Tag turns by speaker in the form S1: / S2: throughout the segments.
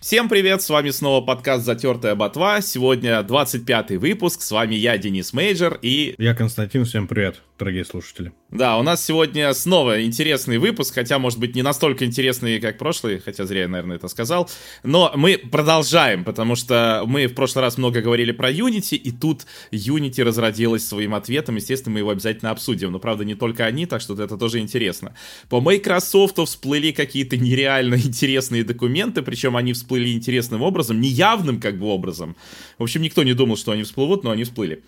S1: Всем привет, с вами снова подкаст «Затертая ботва». Сегодня 25-й выпуск, с вами я, Денис Мейджор, и...
S2: Я Константин, всем привет, дорогие слушатели.
S1: Да, у нас сегодня снова интересный выпуск, хотя, может быть, не настолько интересный, как прошлый, хотя зря я, наверное, это сказал. Но мы продолжаем, потому что мы в прошлый раз много говорили про Unity, и тут Unity разродилась своим ответом. Естественно, мы его обязательно обсудим. Но, правда, не только они, так что это тоже интересно. По Microsoft всплыли какие-то нереально интересные документы, причем они всплыли интересным образом, неявным как бы образом. В общем, никто не думал, что они всплывут, но они всплыли.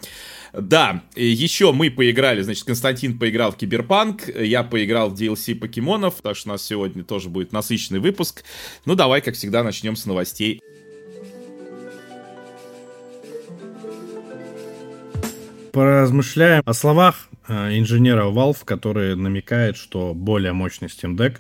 S1: Да, еще мы поиграли, значит, Константин поиграл в Киберпанк, я поиграл в DLC покемонов, так что у нас сегодня тоже будет насыщенный выпуск. Ну, давай, как всегда, начнем с новостей.
S2: Поразмышляем о словах э, инженера Valve, который намекает, что более мощный Steam Deck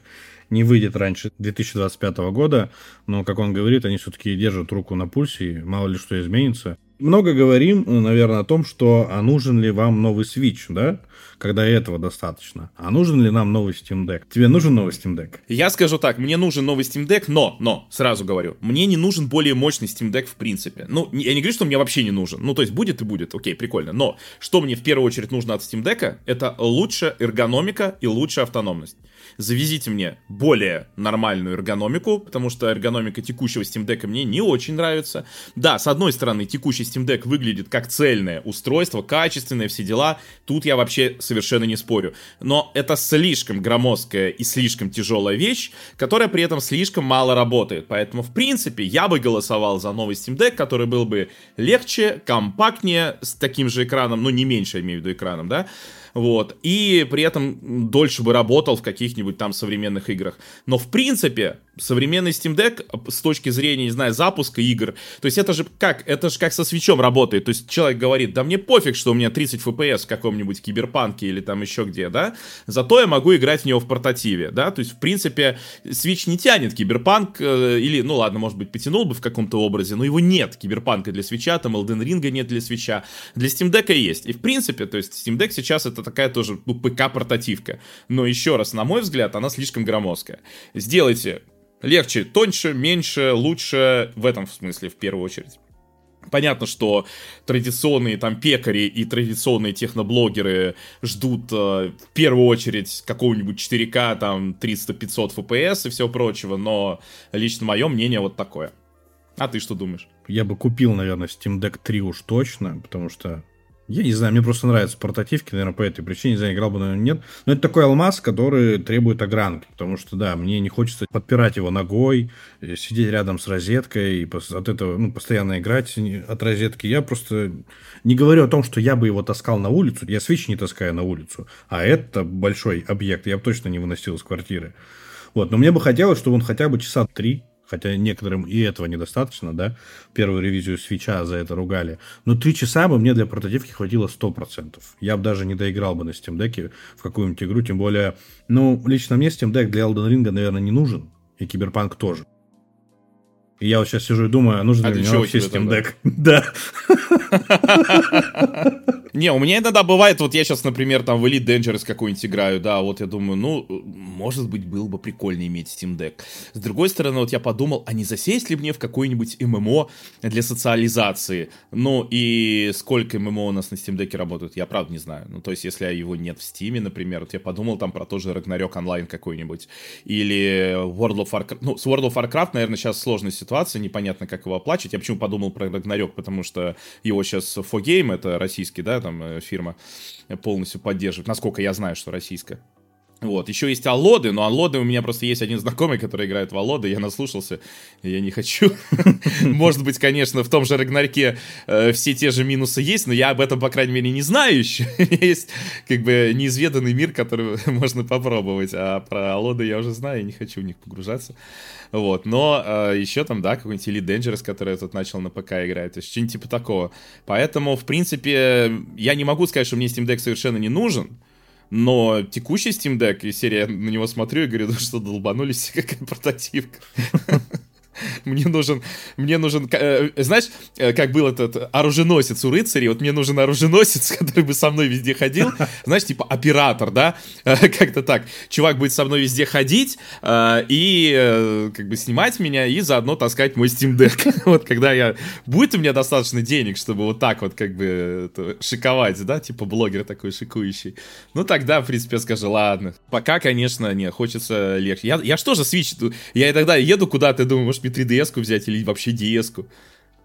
S2: не выйдет раньше 2025 года, но, как он говорит, они все-таки держат руку на пульсе, и мало ли что изменится много говорим, наверное, о том, что а нужен ли вам новый Switch, да, когда этого достаточно. А нужен ли нам новый Steam Deck? Тебе нужен новый Steam Deck?
S1: Я скажу так, мне нужен новый Steam Deck, но, но, сразу говорю, мне не нужен более мощный Steam Deck в принципе. Ну, я не говорю, что мне вообще не нужен. Ну, то есть будет и будет, окей, прикольно. Но что мне в первую очередь нужно от Steam Deck, это лучшая эргономика и лучшая автономность завезите мне более нормальную эргономику, потому что эргономика текущего Steam Deck мне не очень нравится. Да, с одной стороны, текущий Steam Deck выглядит как цельное устройство, качественное, все дела. Тут я вообще совершенно не спорю. Но это слишком громоздкая и слишком тяжелая вещь, которая при этом слишком мало работает. Поэтому, в принципе, я бы голосовал за новый Steam Deck, который был бы легче, компактнее, с таким же экраном, ну не меньше, имею в виду экраном, да, вот, и при этом дольше бы работал в каких-нибудь там современных играх. Но в принципе, современный Steam Deck с точки зрения, не знаю, запуска игр, то есть это же как, это же как со свечом работает, то есть человек говорит, да мне пофиг, что у меня 30 FPS в каком-нибудь киберпанке или там еще где, да, зато я могу играть в него в портативе, да, то есть в принципе Switch не тянет киберпанк, э, или, ну ладно, может быть, потянул бы в каком-то образе, но его нет, киберпанка для свеча, там Elden Ring нет для свеча, для Steam Deck есть, и в принципе, то есть Steam Deck сейчас это такая тоже, ну, ПК-портативка, но еще раз, на мой взгляд, она слишком громоздкая. Сделайте легче, тоньше, меньше, лучше в этом смысле в первую очередь. Понятно, что традиционные там пекари и традиционные техноблогеры ждут э, в первую очередь какого-нибудь 4К, там 300-500 FPS и все прочего, но лично мое мнение вот такое. А ты что думаешь?
S2: Я бы купил, наверное, Steam Deck 3 уж точно, потому что я не знаю, мне просто нравятся портативки, наверное, по этой причине, не знаю, играл бы, наверное, нет. Но это такой алмаз, который требует огранки, потому что, да, мне не хочется подпирать его ногой, э, сидеть рядом с розеткой и от этого, ну, постоянно играть от розетки. Я просто не говорю о том, что я бы его таскал на улицу, я свечи не таскаю на улицу, а это большой объект, я бы точно не выносил из квартиры. Вот, но мне бы хотелось, чтобы он хотя бы часа три хотя некоторым и этого недостаточно, да, первую ревизию свеча за это ругали, но три часа бы мне для портативки хватило 100%. Я бы даже не доиграл бы на Steam Deck в какую-нибудь игру, тем более, ну, лично мне Steam Deck для Elden Ring, наверное, не нужен, и Киберпанк тоже. И я вот сейчас сижу и думаю, а нужен а ли мне вообще Steam Deck? Да.
S1: Не, у меня иногда бывает, вот я сейчас, например, там в Elite Dangerous какой-нибудь играю, да, вот я думаю, ну, может быть, было бы прикольно иметь Steam Deck. С другой стороны, вот я подумал, а не засесть ли мне в какой-нибудь ММО для социализации? Ну, и сколько ММО у нас на Steam Deck работают, я правда не знаю. Ну, то есть, если его нет в Steam, например, вот я подумал там про тоже Ragnarok онлайн какой-нибудь, или World of Warcraft, ну, с World of Warcraft, наверное, сейчас сложная ситуация, непонятно, как его оплачивать. Я почему подумал про Ragnarok, потому что его сейчас 4Game, это российский, да, там э, фирма полностью поддерживает, насколько я знаю, что российская. Вот, еще есть Аллоды, но Аллоды у меня просто есть один знакомый, который играет в Аллоды, я наслушался, я не хочу. Может быть, конечно, в том же Рагнарке э, все те же минусы есть, но я об этом, по крайней мере, не знаю еще. есть, как бы, неизведанный мир, который можно попробовать, а про Аллоды я уже знаю, я не хочу в них погружаться. Вот, но э, еще там, да, какой-нибудь Elite Dangerous, который я тут начал на ПК играть, то есть что-нибудь типа такого. Поэтому, в принципе, я не могу сказать, что мне Steam Deck совершенно не нужен, но текущий Steam Deck, и серия, на него смотрю и говорю, ну что, долбанулись, какая портативка. Мне нужен, мне нужен, э, знаешь, э, как был этот оруженосец у рыцарей, вот мне нужен оруженосец, который бы со мной везде ходил, знаешь, типа оператор, да, как-то так. Чувак будет со мной везде ходить и как бы снимать меня и заодно таскать мой Steam Deck. вот когда я, будет у меня достаточно денег, чтобы вот так вот как бы шиковать, да, типа блогер такой шикующий, ну тогда, в принципе, я скажу, ладно. Пока, конечно, не, хочется легче. Я, я что же Switch, я тогда еду куда-то, думаю, может мне 3DS-ку взять или вообще DS-ку.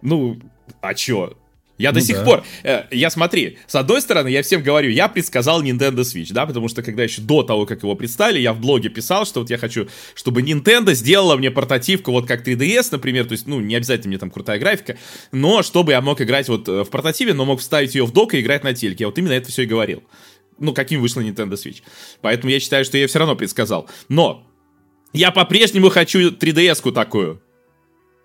S1: Ну, а чё? Я ну до сих да. пор, э, я смотри, с одной стороны, я всем говорю, я предсказал Nintendo Switch, да, потому что когда еще до того, как его представили, я в блоге писал, что вот я хочу, чтобы Nintendo сделала мне портативку, вот как 3DS, например, то есть, ну, не обязательно мне там крутая графика, но чтобы я мог играть вот э, в портативе, но мог вставить ее в док и играть на телеке. Я вот именно это все и говорил. Ну, каким вышла Nintendo Switch. Поэтому я считаю, что я все равно предсказал. Но я по-прежнему хочу 3DS-ку такую.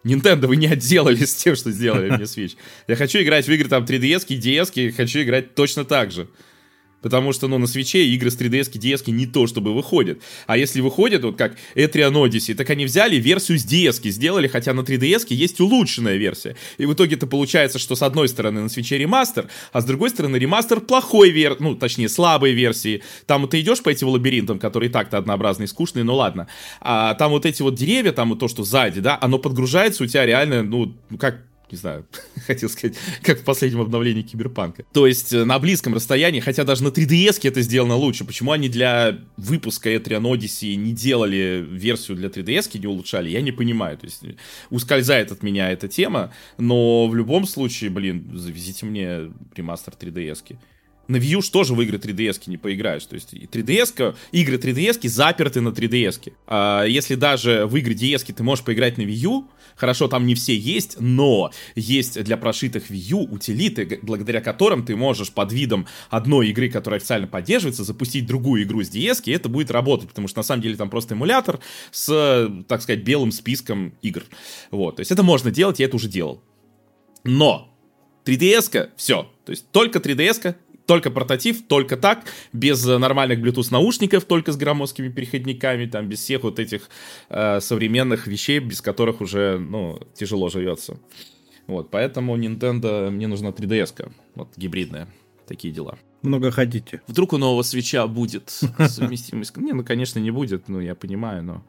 S1: Nintendo, вы не отделались тем, что сделали мне Switch. Я хочу играть в игры там 3DS, DS, хочу играть точно так же. Потому что, ну, на свече игры с 3DS, DS не то, чтобы выходят. А если выходят, вот как Etrian Odyssey, так они взяли версию с DS, сделали, хотя на 3DS есть улучшенная версия. И в итоге это получается, что с одной стороны на свече ремастер, а с другой стороны ремастер плохой версии, ну, точнее, слабой версии. Там ты идешь по этим лабиринтам, которые так-то однообразные, скучные, ну ладно. А там вот эти вот деревья, там вот то, что сзади, да, оно подгружается у тебя реально, ну, как не знаю, хотел сказать, как в последнем обновлении Киберпанка. То есть э, на близком расстоянии, хотя даже на 3DS это сделано лучше. Почему они для выпуска Etrian Odyssey не делали версию для 3DS, не улучшали, я не понимаю. То есть ускользает от меня эта тема, но в любом случае, блин, завезите мне ремастер 3DS. -ки на Wii U тоже в игры 3DS не поиграешь. То есть 3DS, игры 3DS заперты на 3DS. А если даже в игры DS ты можешь поиграть на Wii U, хорошо, там не все есть, но есть для прошитых Wii U утилиты, благодаря которым ты можешь под видом одной игры, которая официально поддерживается, запустить другую игру с DS, и это будет работать, потому что на самом деле там просто эмулятор с, так сказать, белым списком игр. Вот, то есть это можно делать, я это уже делал. Но 3DS-ка, все. То есть только 3DS-ка, только портатив, только так, без нормальных Bluetooth наушников, только с громоздкими переходниками, там, без всех вот этих э, современных вещей, без которых уже, ну, тяжело живется. Вот, поэтому Nintendo, мне нужна 3DS-ка, вот, гибридная, такие дела.
S2: Много хотите.
S1: Вдруг у нового свеча будет совместимость. Не, ну, конечно, не будет, ну, я понимаю, но...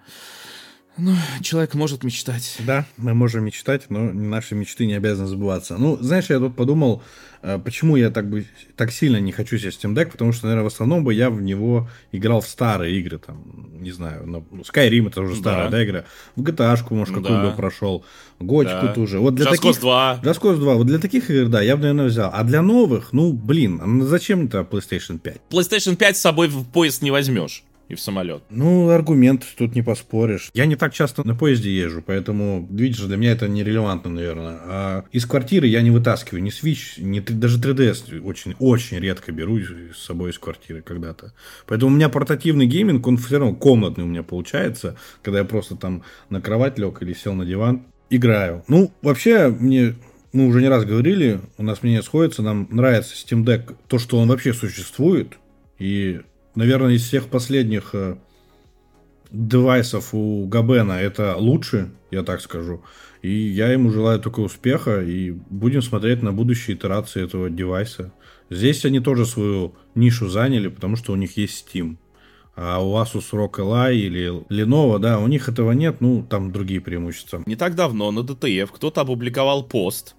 S1: Ну, человек может мечтать.
S2: Да, мы можем мечтать, но наши мечты не обязаны сбываться. Ну, знаешь, я тут подумал, э, почему я так, бы, так сильно не хочу себе Steam Deck, потому что, наверное, в основном бы я в него играл в старые игры, там, не знаю, ну, Skyrim это уже старая, да, да игра, в GTA, может, какую да. бы прошел, Готику да. тоже. Вот для
S1: Just
S2: таких...
S1: 2.
S2: Just Cause 2. Вот для таких игр, да, я бы, наверное, взял. А для новых, ну, блин, а зачем это PlayStation 5?
S1: PlayStation 5 с собой в поезд не возьмешь и в самолет.
S2: Ну, аргумент тут не поспоришь. Я не так часто на поезде езжу, поэтому, видишь, для меня это нерелевантно, наверное. А из квартиры я не вытаскиваю ни Switch, ни даже 3DS очень, очень редко беру с собой из квартиры когда-то. Поэтому у меня портативный гейминг, он все равно комнатный у меня получается, когда я просто там на кровать лег или сел на диван, играю. Ну, вообще, мне мы уже не раз говорили, у нас мнение сходится, нам нравится Steam Deck, то, что он вообще существует, и наверное, из всех последних э, девайсов у Габена это лучше, я так скажу. И я ему желаю только успеха, и будем смотреть на будущие итерации этого девайса. Здесь они тоже свою нишу заняли, потому что у них есть Steam. А у Asus ROG Ally или Lenovo, да, у них этого нет, ну, там другие преимущества.
S1: Не так давно на DTF кто-то опубликовал пост,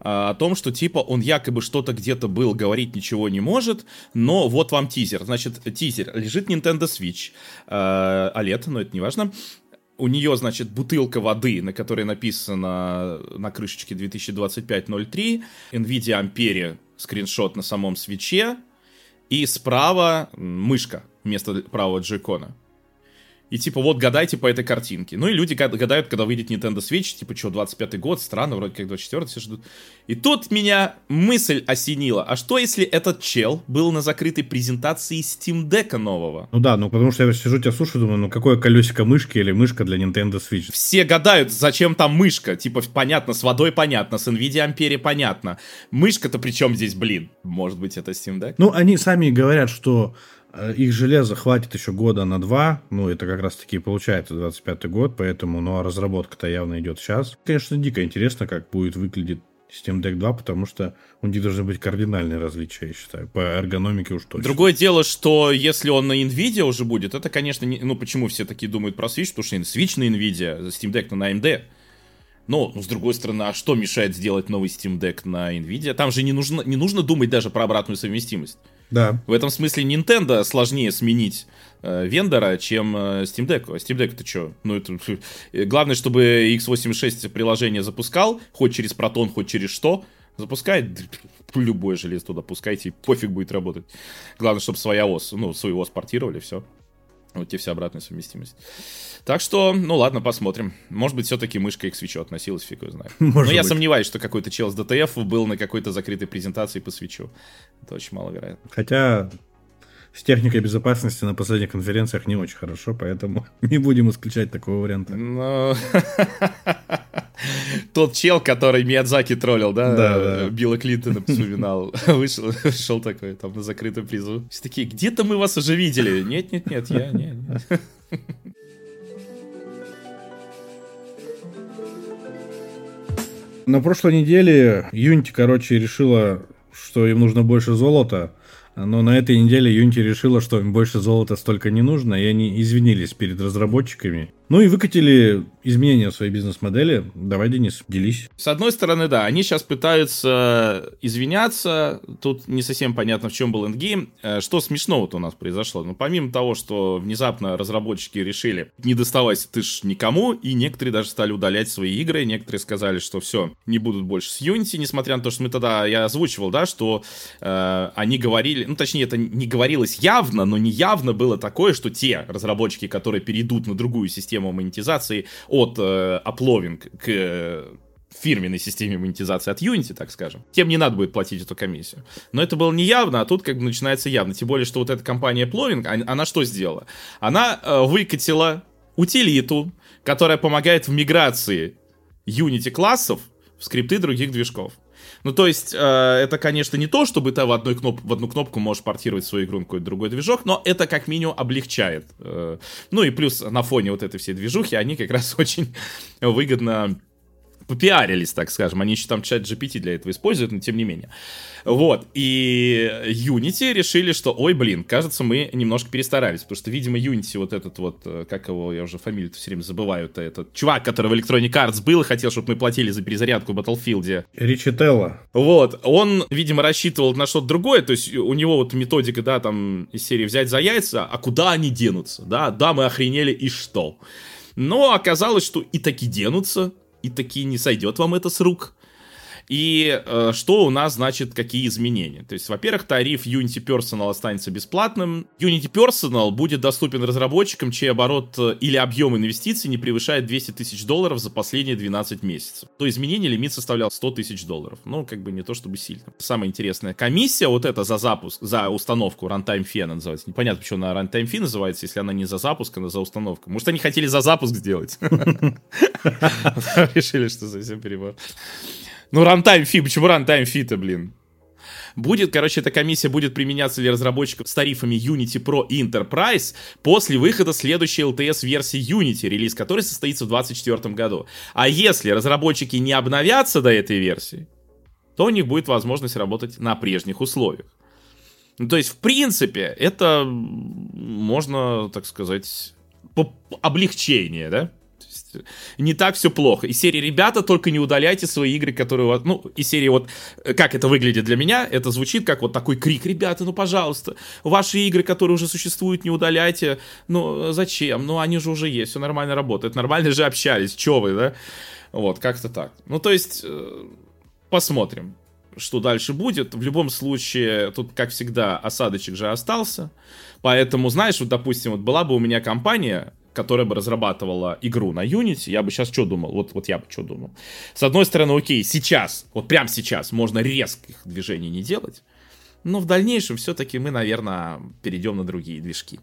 S1: о том, что типа он якобы что-то где-то был, говорить ничего не может, но вот вам тизер. Значит, тизер. Лежит Nintendo Switch э, OLED, но это не важно. У нее, значит, бутылка воды, на которой написано на крышечке 2025-03, NVIDIA Ampere, скриншот на самом свече, и справа мышка вместо правого джойкона. И типа вот гадайте по этой картинке. Ну и люди гадают, когда выйдет Nintendo Switch, типа что, 25-й год, странно, вроде как 24 все ждут. И тут меня мысль осенила, а что если этот чел был на закрытой презентации Steam Deck нового?
S2: Ну да, ну потому что я сижу тебя слушаю, думаю, ну какое колесико мышки или мышка для Nintendo Switch?
S1: Все гадают, зачем там мышка, типа понятно, с водой понятно, с Nvidia Ampere понятно. Мышка-то при чем здесь, блин? Может быть это Steam Deck?
S2: Ну они сами говорят, что их железо хватит еще года на два, ну, это как раз-таки получается 25 год, поэтому, ну, а разработка-то явно идет сейчас. Конечно, дико интересно, как будет выглядеть Steam Deck 2, потому что у них должны быть кардинальные различия, я считаю, по эргономике уж точно.
S1: Другое дело, что если он на Nvidia уже будет, это, конечно, не, ну, почему все такие думают про Switch, потому что Switch на Nvidia, Steam Deck на AMD. Но, ну, с другой стороны, а что мешает сделать новый Steam Deck на Nvidia? Там же не нужно, не нужно думать даже про обратную совместимость.
S2: Да.
S1: В этом смысле Nintendo сложнее сменить э, вендора, чем э, Steam Deck. А Steam Deck это что? Ну, это... Главное, чтобы x86 приложение запускал, хоть через Proton, хоть через что. Запускает любое железо туда пускайте, пофиг будет работать. Главное, чтобы своя ОС, ну, свою ОС портировали, все. Вот тебе вся обратная совместимость. Так что, ну ладно, посмотрим. Может быть, все-таки мышка к свечу относилась, фиг его знает. Может Но я быть. сомневаюсь, что какой-то чел с DTF был на какой-то закрытой презентации по свечу. Это очень маловероятно.
S2: Хотя с техникой безопасности на последних конференциях не очень хорошо, поэтому не будем исключать такого варианта.
S1: Но... Тот чел, который Миядзаки троллил, да?
S2: Да, да.
S1: Билла Клинтона вспоминал. Вышел, вышел такой, там, на закрытую призу. Все такие, где-то мы вас уже видели. Нет, нет, нет, я, нет.
S2: На прошлой неделе Юнити, короче, решила, что им нужно больше золота, но на этой неделе Unity решила, что им больше золота столько не нужно, и они извинились перед разработчиками ну и выкатили изменения в своей бизнес-модели. Давай, Денис, делись.
S1: С одной стороны, да, они сейчас пытаются извиняться. Тут не совсем понятно, в чем был эндгейм. Э, что смешного-то у нас произошло? Ну, помимо того, что внезапно разработчики решили не доставать ты ж никому, и некоторые даже стали удалять свои игры, некоторые сказали, что все, не будут больше с Unity, несмотря на то, что мы тогда, я озвучивал, да, что э, они говорили, ну, точнее, это не говорилось явно, но не явно было такое, что те разработчики, которые перейдут на другую систему, систему монетизации от э, Uploving к э, фирменной системе монетизации от Unity, так скажем, тем не надо будет платить эту комиссию. Но это было не явно, а тут как бы начинается явно. Тем более, что вот эта компания Ploving, она, она что сделала? Она э, выкатила утилиту, которая помогает в миграции Unity классов в скрипты других движков. Ну, то есть, э, это, конечно, не то, чтобы ты в, одной кноп в одну кнопку можешь портировать свою игру на какой-то другой движок, но это как минимум облегчает. Э, ну и плюс на фоне вот этой всей движухи они как раз очень выгодно попиарились, так скажем. Они еще там чат GPT для этого используют, но тем не менее. Вот. И Unity решили, что, ой, блин, кажется, мы немножко перестарались. Потому что, видимо, Unity вот этот вот, э, как его, я уже фамилию все время забываю, это этот чувак, который в Electronic Arts был и хотел, чтобы мы платили за перезарядку в Battlefield.
S2: Ричи Телла.
S1: Вот. Он, видимо, рассчитывал на что-то другое. То есть у него вот методика, да, там из серии взять за яйца, а куда они денутся? Да, да, мы охренели, и что? Но оказалось, что и таки денутся, и таки не сойдет вам это с рук. И э, что у нас, значит, какие изменения? То есть, во-первых, тариф Unity Personal останется бесплатным. Unity Personal будет доступен разработчикам, чей оборот э, или объем инвестиций не превышает 200 тысяч долларов за последние 12 месяцев. То изменение лимит составлял 100 тысяч долларов. Ну, как бы не то чтобы сильно. Самое интересное, комиссия вот эта за запуск, за установку Runtime Fee она называется. Непонятно, почему она Runtime Fee называется, если она не за запуск, она за установку. Может, они хотели за запуск сделать? Решили, что совсем перебор. Ну, runtime fee, почему runtime fee -то, блин? Будет, короче, эта комиссия будет применяться для разработчиков с тарифами Unity Pro и Enterprise после выхода следующей LTS-версии Unity, релиз которой состоится в 2024 году. А если разработчики не обновятся до этой версии, то у них будет возможность работать на прежних условиях. Ну, то есть, в принципе, это можно, так сказать, облегчение, да? Не так все плохо. И серии «Ребята, только не удаляйте свои игры, которые у вас...» Ну, и серии вот... Э, как это выглядит для меня? Это звучит как вот такой крик «Ребята, ну, пожалуйста, ваши игры, которые уже существуют, не удаляйте. Ну, зачем? Ну, они же уже есть, все нормально работает. Нормально же общались, чё вы, да?» Вот, как-то так. Ну, то есть, э, посмотрим что дальше будет. В любом случае, тут, как всегда, осадочек же остался. Поэтому, знаешь, вот, допустим, вот была бы у меня компания, которая бы разрабатывала игру на Unity, я бы сейчас что думал? Вот, вот я бы что думал. С одной стороны, окей, сейчас, вот прямо сейчас можно резких движений не делать, но в дальнейшем все-таки мы, наверное, перейдем на другие движки.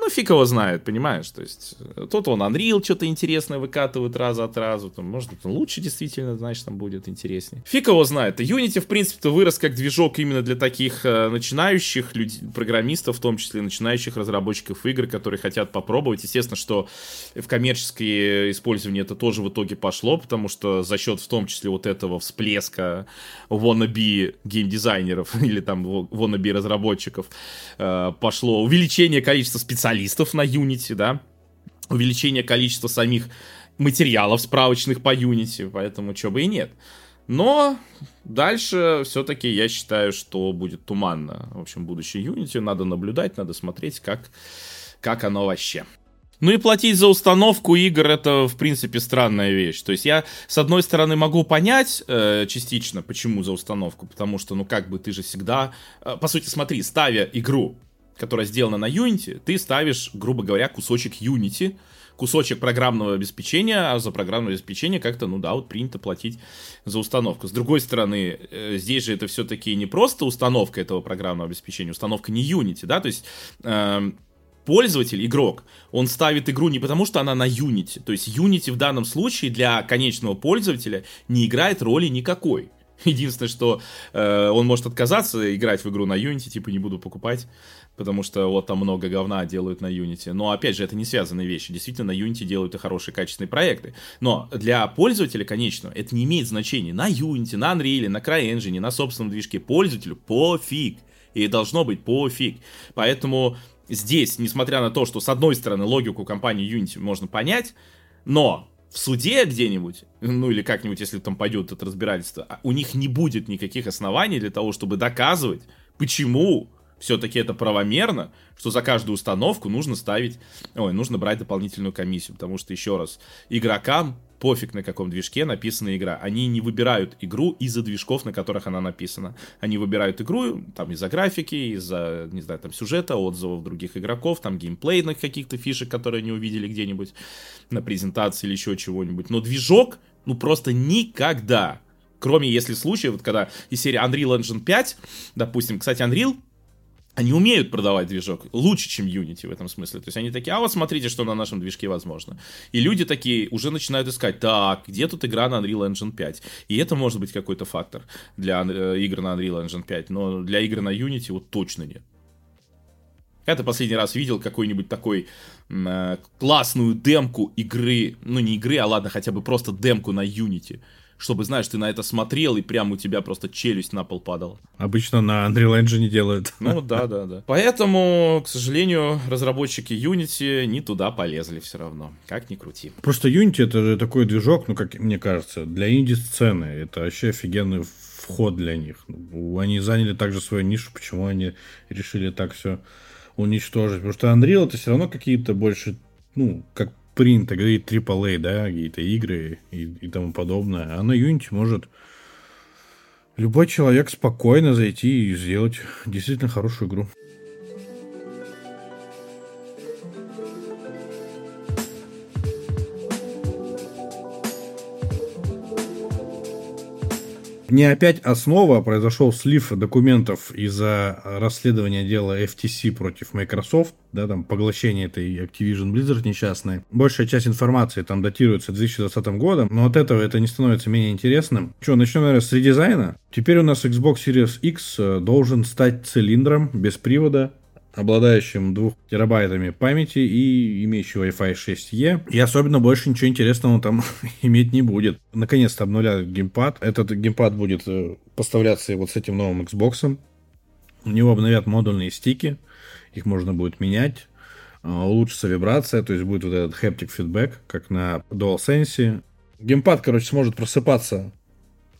S1: Ну, фиг его знает, понимаешь? То есть, э, тут он Unreal что-то интересное выкатывает раз от раза, там, может, быть, лучше действительно, значит, там будет интереснее. Фиг его знает. Unity, в принципе-то, вырос как движок именно для таких э, начинающих людей, программистов, в том числе начинающих разработчиков игр, которые хотят попробовать. Естественно, что в коммерческое использование это тоже в итоге пошло, потому что за счет, в том числе, вот этого всплеска wannabe геймдизайнеров или там wannabe разработчиков э, пошло увеличение количества специалистов на Unity, да, увеличение количества самих материалов справочных по Unity, поэтому чего бы и нет. Но дальше все-таки я считаю, что будет туманно. В общем, будущее Unity надо наблюдать, надо смотреть, как, как оно вообще. Ну и платить за установку игр это, в принципе, странная вещь. То есть я, с одной стороны, могу понять э, частично, почему за установку, потому что, ну, как бы ты же всегда... Э, по сути, смотри, ставя игру, которая сделана на Unity, ты ставишь, грубо говоря, кусочек Unity, кусочек программного обеспечения, а за программное обеспечение как-то, ну да, вот принято платить за установку. С другой стороны, э, здесь же это все-таки не просто установка этого программного обеспечения, установка не Unity, да, то есть... Э, пользователь, игрок, он ставит игру не потому, что она на Unity. То есть Unity в данном случае для конечного пользователя не играет роли никакой. Единственное, что э, он может отказаться играть в игру на Unity, типа не буду покупать, потому что вот там много говна делают на Unity. Но опять же, это не связанные вещи. Действительно, на Unity делают и хорошие качественные проекты. Но для пользователя, конечно, это не имеет значения. На Unity, на Unreal, на CryEngine, на собственном движке пользователю пофиг. И должно быть пофиг. Поэтому здесь, несмотря на то, что с одной стороны логику компании Unity можно понять, но в суде где-нибудь, ну или как-нибудь, если там пойдет это разбирательство, а у них не будет никаких оснований для того, чтобы доказывать, почему все-таки это правомерно, что за каждую установку нужно ставить, ой, нужно брать дополнительную комиссию, потому что, еще раз, игрокам пофиг на каком движке написана игра. Они не выбирают игру из-за движков, на которых она написана. Они выбирают игру там из-за графики, из-за, не знаю, там сюжета, отзывов других игроков, там геймплейных каких-то фишек, которые они увидели где-нибудь на презентации или еще чего-нибудь. Но движок, ну просто никогда Кроме если случаев, вот когда из серии Unreal Engine 5, допустим, кстати, Unreal они умеют продавать движок лучше, чем Unity в этом смысле. То есть они такие, а вот смотрите, что на нашем движке возможно. И люди такие уже начинают искать, так, где тут игра на Unreal Engine 5? И это может быть какой-то фактор для э, игр на Unreal Engine 5, но для игр на Unity вот точно нет. Когда ты последний раз видел какую-нибудь такой э, классную демку игры, ну не игры, а ладно, хотя бы просто демку на Unity, чтобы, знаешь, ты на это смотрел, и прям у тебя просто челюсть на пол падала.
S2: Обычно на Unreal Engine делают.
S1: Ну да, да, да. Поэтому, к сожалению, разработчики Unity не туда полезли все равно. Как ни крути.
S2: Просто Unity это же такой движок, ну, как мне кажется, для инди-сцены. Это вообще офигенный вход для них. Они заняли также свою нишу, почему они решили так все уничтожить. Потому что Unreal это все равно какие-то больше, ну, как принято говорить AAA, да, какие-то игры и, и тому подобное. А на Unity может любой человек спокойно зайти и сделать действительно хорошую игру. Не опять основа, произошел слив документов из-за расследования дела FTC против Microsoft, да, там поглощение этой Activision Blizzard несчастной. Большая часть информации там датируется 2020 годом, но от этого это не становится менее интересным. Что, начнем, наверное, с редизайна. Теперь у нас Xbox Series X э, должен стать цилиндром без привода, обладающим 2 терабайтами памяти и имеющий Wi-Fi 6E. И особенно больше ничего интересного там иметь не будет. Наконец-то обнуляют геймпад. Этот геймпад будет э, поставляться вот с этим новым Xbox. У него обновят модульные стики. Их можно будет менять. А, улучшится вибрация, то есть будет вот этот haptic feedback, как на DualSense. Геймпад, короче, сможет просыпаться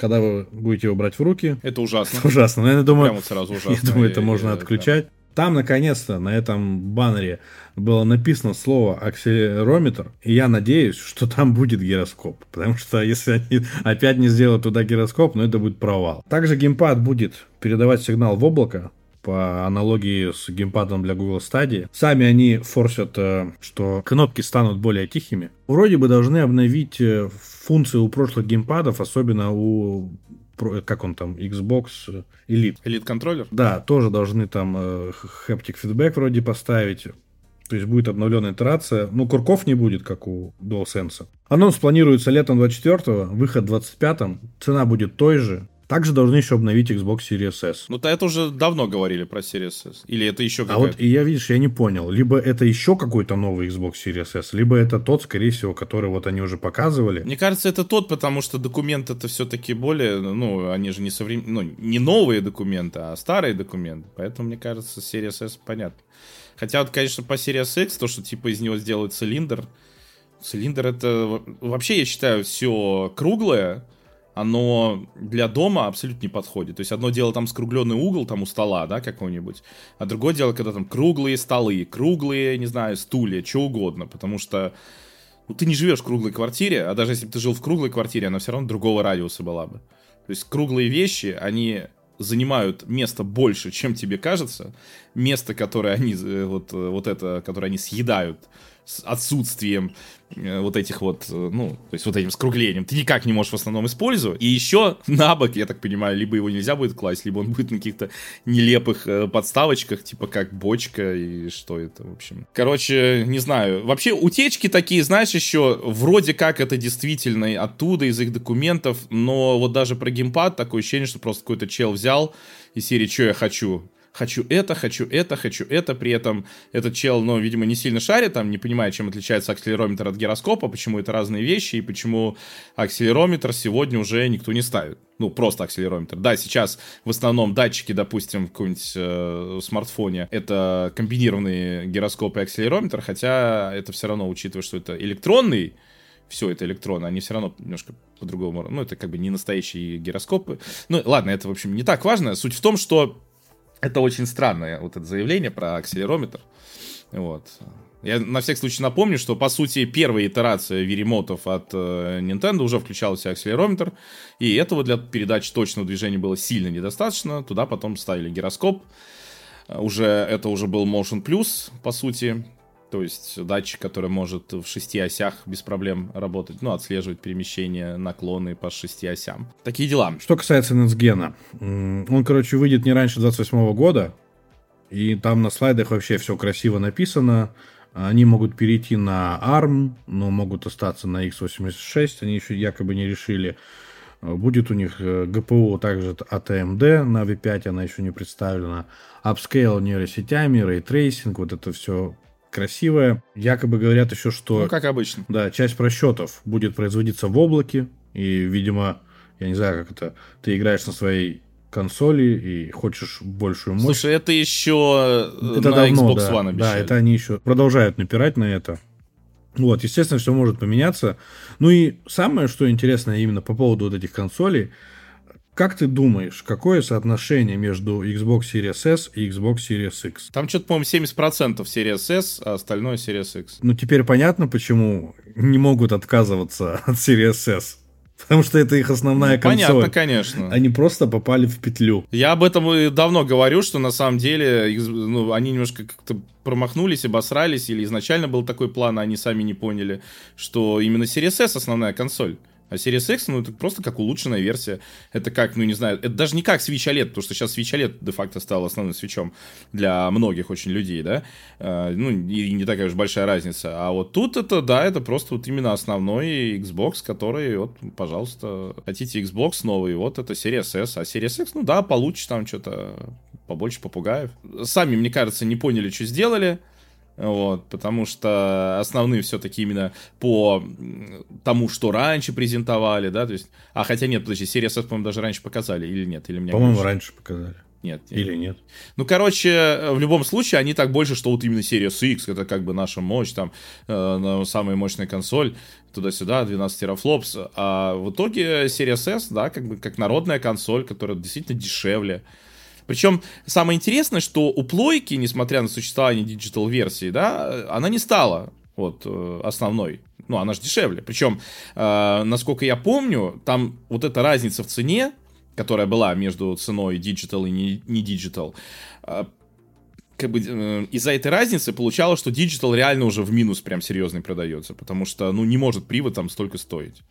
S2: когда вы будете его брать в руки.
S1: Это ужасно.
S2: Это ужасно. Но я думаю,
S1: Прямо сразу ужасно.
S2: Я думаю, это можно отключать. Там, наконец-то, на этом баннере было написано слово акселерометр, и я надеюсь, что там будет гироскоп, потому что если они опять не сделают туда гироскоп, ну это будет провал. Также геймпад будет передавать сигнал в облако, по аналогии с геймпадом для Google Stadia. Сами они форсят, э, что кнопки станут более тихими. Вроде бы должны обновить э, функции у прошлых геймпадов, особенно у как он там, Xbox Elite.
S1: Elite контроллер?
S2: Да, тоже должны там э, haptic feedback вроде поставить. То есть будет обновленная итерация. Ну, курков не будет, как у DualSense. Анонс планируется летом 24-го, выход в 25-м. Цена будет той же. Также должны еще обновить Xbox Series S.
S1: Ну, то это уже давно говорили про Series S. Или это еще
S2: какая-то? А вот и я, видишь, я не понял. Либо это еще какой-то новый Xbox Series S, либо это тот, скорее всего, который вот они уже показывали.
S1: Мне кажется, это тот, потому что документы это все-таки более, ну, они же не современные, ну, не новые документы, а старые документы. Поэтому, мне кажется, Series S понятно. Хотя вот, конечно, по Series X, то, что типа из него сделают цилиндр, цилиндр это вообще, я считаю, все круглое, оно для дома абсолютно не подходит. То есть одно дело там скругленный угол там у стола, да, какой-нибудь, а другое дело, когда там круглые столы, круглые, не знаю, стулья, что угодно, потому что ну, ты не живешь в круглой квартире, а даже если бы ты жил в круглой квартире, она все равно другого радиуса была бы. То есть круглые вещи, они занимают место больше, чем тебе кажется, место, которое они, э, вот, э, вот это, которое они съедают, с отсутствием э, вот этих вот, э, ну, то есть вот этим скруглением, ты никак не можешь в основном использовать. И еще на бок, я так понимаю, либо его нельзя будет класть, либо он будет на каких-то нелепых э, подставочках, типа как бочка и что это, в общем. Короче, не знаю. Вообще, утечки такие, знаешь, еще вроде как это действительно оттуда, из их документов, но вот даже про геймпад такое ощущение, что просто какой-то чел взял и серии «Что я хочу?» Хочу это, хочу это, хочу это. При этом этот чел, ну, видимо, не сильно шарит, там, не понимает, чем отличается акселерометр от гироскопа, почему это разные вещи, и почему акселерометр сегодня уже никто не ставит. Ну, просто акселерометр. Да, сейчас в основном датчики, допустим, в каком-нибудь э, смартфоне, это комбинированный гироскоп и акселерометр, хотя это все равно, учитывая, что это электронный, все это электроны, они все равно немножко по-другому, ну, это как бы не настоящие гироскопы. Ну, ладно, это, в общем, не так важно. Суть в том, что это очень странное вот это заявление про акселерометр. Вот. Я на всякий случай напомню, что, по сути, первая итерация веремотов от э, Nintendo уже включала в себя акселерометр, и этого для передачи точного движения было сильно недостаточно. Туда потом ставили гироскоп. Уже, это уже был Motion Plus, по сути. То есть датчик, который может в шести осях без проблем работать, ну, отслеживать перемещение, наклоны по шести осям. Такие дела.
S2: Что касается next-gen а, он, короче, выйдет не раньше 28 года, и там на слайдах вообще все красиво написано. Они могут перейти на ARM, но могут остаться на x86, они еще якобы не решили. Будет у них GPU э, также от AMD Navi 5, она еще не представлена. Upscale нейросетями, ray tracing, вот это все красивая. Якобы говорят еще, что...
S1: Ну, как обычно.
S2: Да, часть просчетов будет производиться в облаке. И, видимо, я не знаю, как это... Ты играешь на своей консоли и хочешь большую мощь.
S1: Слушай, это еще э, это на давно, Xbox
S2: да,
S1: One обещали.
S2: Да, это они еще продолжают напирать на это. Вот, естественно, все может поменяться. Ну и самое, что интересно именно по поводу вот этих консолей, как ты думаешь, какое соотношение между Xbox Series S и Xbox Series X?
S1: Там что-то, по-моему, 70% Series S, а остальное Series X.
S2: Ну, теперь понятно, почему не могут отказываться от Series S. Потому что это их основная ну, консоль.
S1: Понятно, конечно.
S2: Они просто попали в петлю.
S1: Я об этом и давно говорю, что на самом деле ну, они немножко как-то промахнулись, обосрались, или изначально был такой план, а они сами не поняли, что именно Series S основная консоль. А Series X, ну, это просто как улучшенная версия. Это как, ну, не знаю, это даже не как Switch OLED, потому что сейчас Switch OLED де-факто стал основным свечом для многих очень людей, да. Uh, ну, и не такая уж большая разница. А вот тут это, да, это просто вот именно основной Xbox, который, вот, пожалуйста, хотите Xbox новый, вот это Series S. А Series X, ну да, получишь там что-то побольше попугаев. Сами, мне кажется, не поняли, что сделали. Вот, потому что основные все-таки именно по тому, что раньше презентовали, да, то есть... А, хотя нет, подожди, серия S, по-моему, даже раньше показали, или нет? Или
S2: меня По-моему, раньше показали.
S1: Нет.
S2: Или нет.
S1: Ну, короче, в любом случае, они так больше, что вот именно серия X, это как бы наша мощь, там, э, самая мощная консоль, туда-сюда, 12 терафлопс. А в итоге серия S, да, как бы как народная консоль, которая действительно дешевле. Причем самое интересное, что у плойки, несмотря на существование digital-версии, да, она не стала вот э, основной. Ну, она же дешевле. Причем, э, насколько я помню, там вот эта разница в цене, которая была между ценой digital и не digital, э, как бы э, из-за этой разницы получалось, что digital реально уже в минус прям серьезный продается, потому что, ну, не может привод там столько стоить.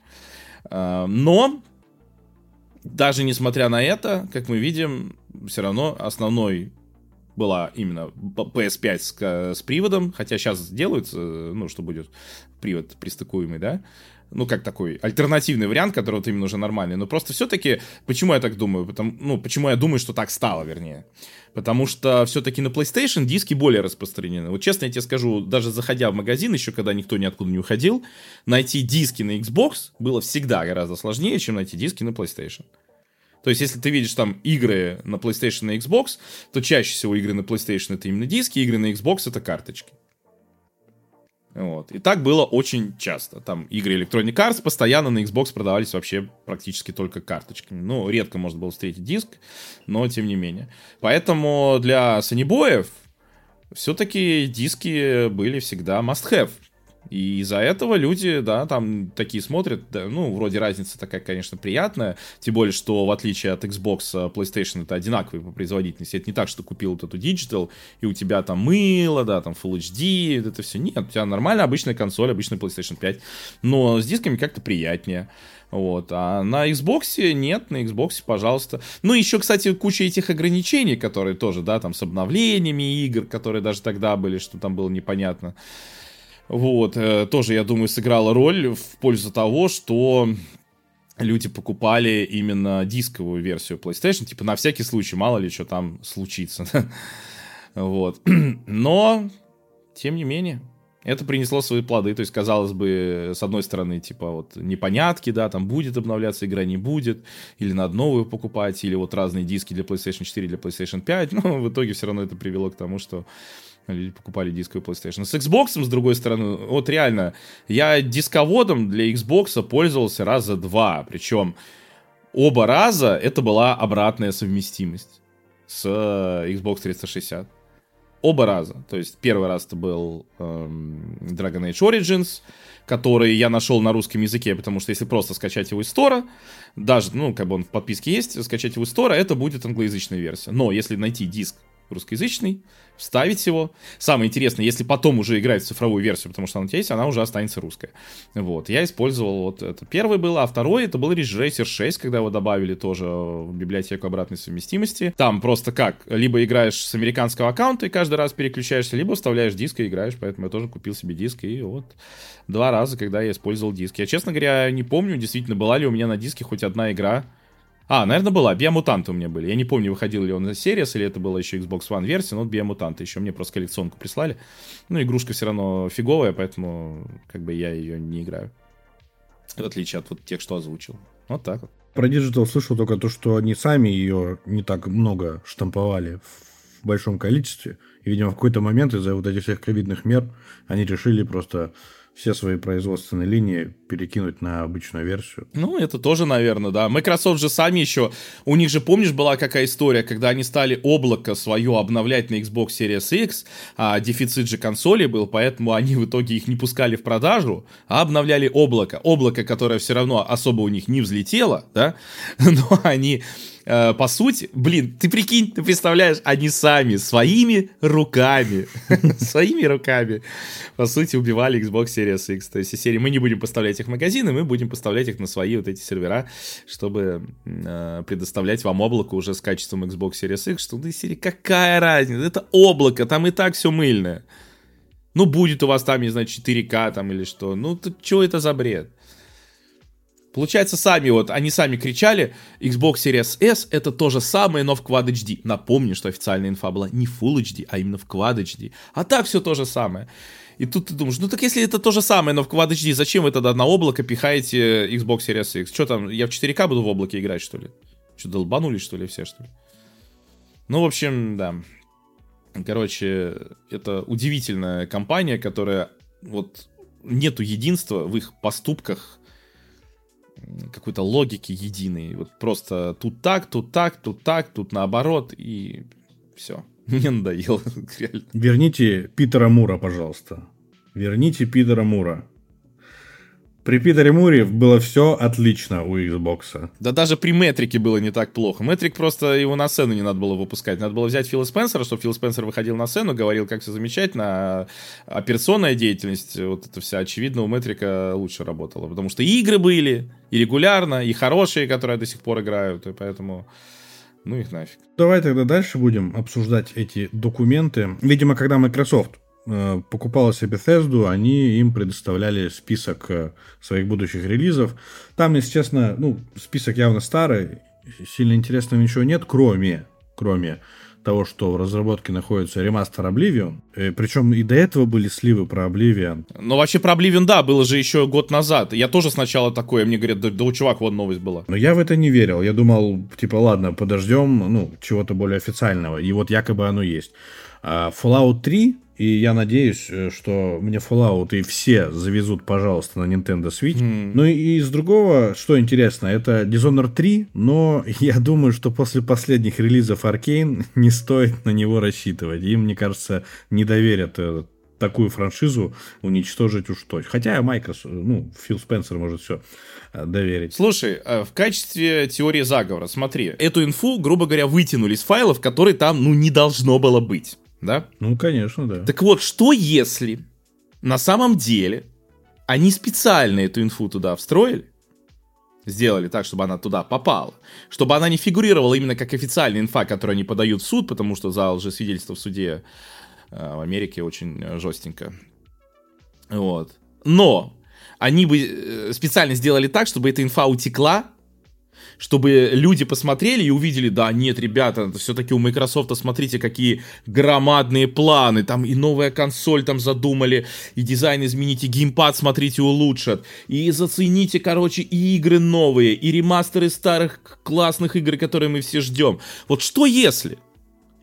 S1: Э, но даже несмотря на это, как мы видим, все равно основной была именно PS5 с, с приводом, хотя сейчас делают, ну, что будет привод пристыкуемый, да, ну, как такой альтернативный вариант, который вот именно уже нормальный. Но просто все-таки, почему я так думаю? Потому, ну, почему я думаю, что так стало, вернее. Потому что все-таки на PlayStation диски более распространены. Вот честно я тебе скажу, даже заходя в магазин, еще когда никто ниоткуда не уходил, найти диски на Xbox было всегда гораздо сложнее, чем найти диски на PlayStation. То есть, если ты видишь там игры на PlayStation и Xbox, то чаще всего игры на PlayStation это именно диски, игры на Xbox это карточки. Вот. И так было очень часто. Там игры Electronic Arts постоянно на Xbox продавались вообще практически только карточками. Ну, редко можно было встретить диск, но тем не менее. Поэтому для санибоев все-таки диски были всегда must-have. И из-за этого люди, да, там такие смотрят, да, ну, вроде разница такая, конечно, приятная, тем более, что в отличие от Xbox, э, PlayStation это одинаковые по производительности, это не так, что купил вот эту Digital, и у тебя там мыло, да, там Full HD, это все, нет, у тебя нормальная обычная консоль, обычная PlayStation 5, но с дисками как-то приятнее. Вот. А на Xbox нет, на Xbox, пожалуйста. Ну, еще, кстати, куча этих ограничений, которые тоже, да, там с обновлениями игр, которые даже тогда были, что там было непонятно. Вот, э, тоже, я думаю, сыграла роль в пользу того, что люди покупали именно дисковую версию PlayStation, типа на всякий случай, мало ли что там случится. вот. Но, тем не менее, это принесло свои плоды. То есть, казалось бы, с одной стороны, типа, вот непонятки, да, там будет обновляться игра, не будет, или надо новую покупать, или вот разные диски для PlayStation 4, для PlayStation 5. Но в итоге все равно это привело к тому, что люди покупали дисковый PlayStation. С Xbox, с другой стороны, вот реально, я дисководом для Xbox пользовался раза два, причем оба раза это была обратная совместимость с э, Xbox 360. Оба раза. То есть первый раз это был эм, Dragon Age Origins, который я нашел на русском языке, потому что если просто скачать его из стора, даже, ну, как бы он в подписке есть, скачать его из стора, это будет англоязычная версия. Но если найти диск русскоязычный, вставить его. Самое интересное, если потом уже играть в цифровую версию, потому что она у тебя есть, она уже останется русская. Вот, я использовал вот это. Первый был, а второй это был Ridge Racer 6, когда его добавили тоже в библиотеку обратной совместимости. Там просто как, либо играешь с американского аккаунта и каждый раз переключаешься, либо вставляешь диск и играешь, поэтому я тоже купил себе диск и вот два раза, когда я использовал диск. Я, честно говоря, не помню, действительно, была ли у меня на диске хоть одна игра, а, наверное, была. Биомутанты у меня были. Я не помню, выходил ли он на Series, или это была еще Xbox One версия, но Биомутанты еще мне просто коллекционку прислали. Ну, игрушка все равно фиговая, поэтому как бы я ее не играю. В отличие от вот тех, что озвучил. Вот так вот.
S2: Про Digital слышал только то, что они сами ее не так много штамповали в большом количестве. И, видимо, в какой-то момент из-за вот этих всех ковидных мер они решили просто все свои производственные линии перекинуть на обычную версию.
S1: Ну, это тоже, наверное, да. Microsoft же сами еще, у них же, помнишь, была какая история, когда они стали облако свое обновлять на Xbox Series X, а дефицит же консоли был, поэтому они в итоге их не пускали в продажу, а обновляли облако. Облако, которое все равно особо у них не взлетело, да, но они Э, по сути, блин, ты прикинь, ты представляешь, они сами, своими руками, своими руками, по сути, убивали Xbox Series X. То есть, серии мы не будем поставлять их в магазины, мы будем поставлять их на свои вот эти сервера, чтобы э, предоставлять вам облако уже с качеством Xbox Series X, что ты серии, какая разница, это облако, там и так все мыльное. Ну, будет у вас там, не знаю, 4К там или что. Ну, что это за бред? Получается, сами вот, они сами кричали, Xbox Series S это то же самое, но в Quad HD. Напомню, что официальная инфа была не Full HD, а именно в Quad HD. А так все то же самое. И тут ты думаешь, ну так если это то же самое, но в Quad HD, зачем вы тогда на облако пихаете Xbox Series X? Что там, я в 4К буду в облаке играть, что ли? Что, долбанулись, что ли, все, что ли? Ну, в общем, да. Короче, это удивительная компания, которая вот нету единства в их поступках какой-то логики единой. Вот просто тут так, тут так, тут так, тут наоборот, и все. Мне надоело,
S2: реально. Верните Питера Мура, пожалуйста. Верните Питера Мура. При Питере Муре было все отлично у Xbox.
S1: Да даже при Метрике было не так плохо. Метрик просто его на сцену не надо было выпускать. Надо было взять Фила Спенсера, чтобы Фил Спенсер выходил на сцену, говорил, как все замечательно. А операционная деятельность, вот это вся, очевидно, у Метрика лучше работала. Потому что игры были и регулярно, и хорошие, которые до сих пор играют. И поэтому Ну их нафиг.
S2: Давай тогда дальше будем обсуждать эти документы. Видимо, когда Microsoft покупала себе Bethesda, они им предоставляли список э, своих будущих релизов. Там, если честно, ну, список явно старый, сильно интересного ничего нет, кроме, кроме того, что в разработке находится ремастер Oblivion. И, причем и до этого были сливы про Oblivion.
S1: Ну, вообще про Oblivion, да, было же еще год назад. Я тоже сначала такое, мне говорят, да, да у чувак, вот новость была.
S2: Но я в это не верил. Я думал, типа, ладно, подождем, ну, чего-то более официального. И вот якобы оно есть. А Fallout 3 и я надеюсь, э, что мне Fallout и все завезут, пожалуйста, на Nintendo Switch. Mm. Ну и из другого, что интересно, это Dishonored 3, но я думаю, что после последних релизов Arkane не стоит на него рассчитывать. Им, мне кажется, не доверят э, такую франшизу уничтожить уж точно. Хотя Microsoft, ну, Фил Спенсер может все э, доверить.
S1: Слушай, в качестве теории заговора, смотри, эту инфу, грубо говоря, вытянули из файлов, которые там, ну, не должно было быть да?
S2: Ну, конечно, да.
S1: Так вот, что если на самом деле они специально эту инфу туда встроили, сделали так, чтобы она туда попала, чтобы она не фигурировала именно как официальная инфа, которую они подают в суд, потому что за лжесвидетельство в суде э, в Америке очень жестенько. Вот. Но они бы э, специально сделали так, чтобы эта инфа утекла чтобы люди посмотрели и увидели, да, нет, ребята, все-таки у Microsoft, смотрите, какие громадные планы, там и новая консоль там задумали, и дизайн измените, геймпад, смотрите, улучшат, и зацените, короче, и игры новые, и ремастеры старых классных игр, которые мы все ждем. Вот что если?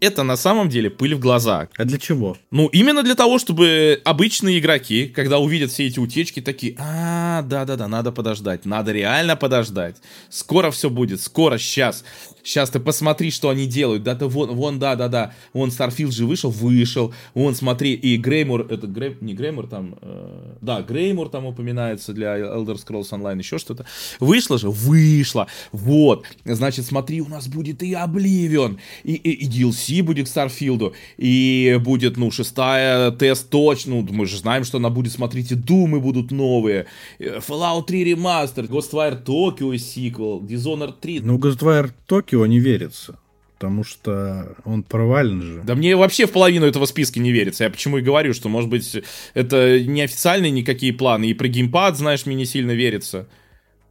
S1: Это на самом деле пыль в глаза.
S2: А для чего?
S1: Ну, именно для того, чтобы обычные игроки, когда увидят все эти утечки, такие, а, да-да-да, надо подождать, надо реально подождать. Скоро все будет, скоро, сейчас. Сейчас ты посмотри, что они делают. Да, ты вон, вон, да, да, да. Вон Starfield же вышел, вышел. Вон, смотри, и Греймур, это Грей, не Греймур там, э, да, Греймур там упоминается для Elder Scrolls Online, еще что-то. Вышло же? Вышло. Вот. Значит, смотри, у нас будет и Oblivion, и, и, и DLC будет к Starfield, и будет, ну, шестая тест точно. Ну, мы же знаем, что она будет, смотрите, Думы будут новые. Э, Fallout 3 ремастер, Ghostwire Tokyo сиквел, Dishonored 3.
S2: Ну, Ghostwire Tokyo его не верится. Потому что он провален же.
S1: Да мне вообще в половину этого списка не верится. Я почему и говорю, что, может быть, это не официальные никакие планы. И про геймпад, знаешь, мне не сильно верится.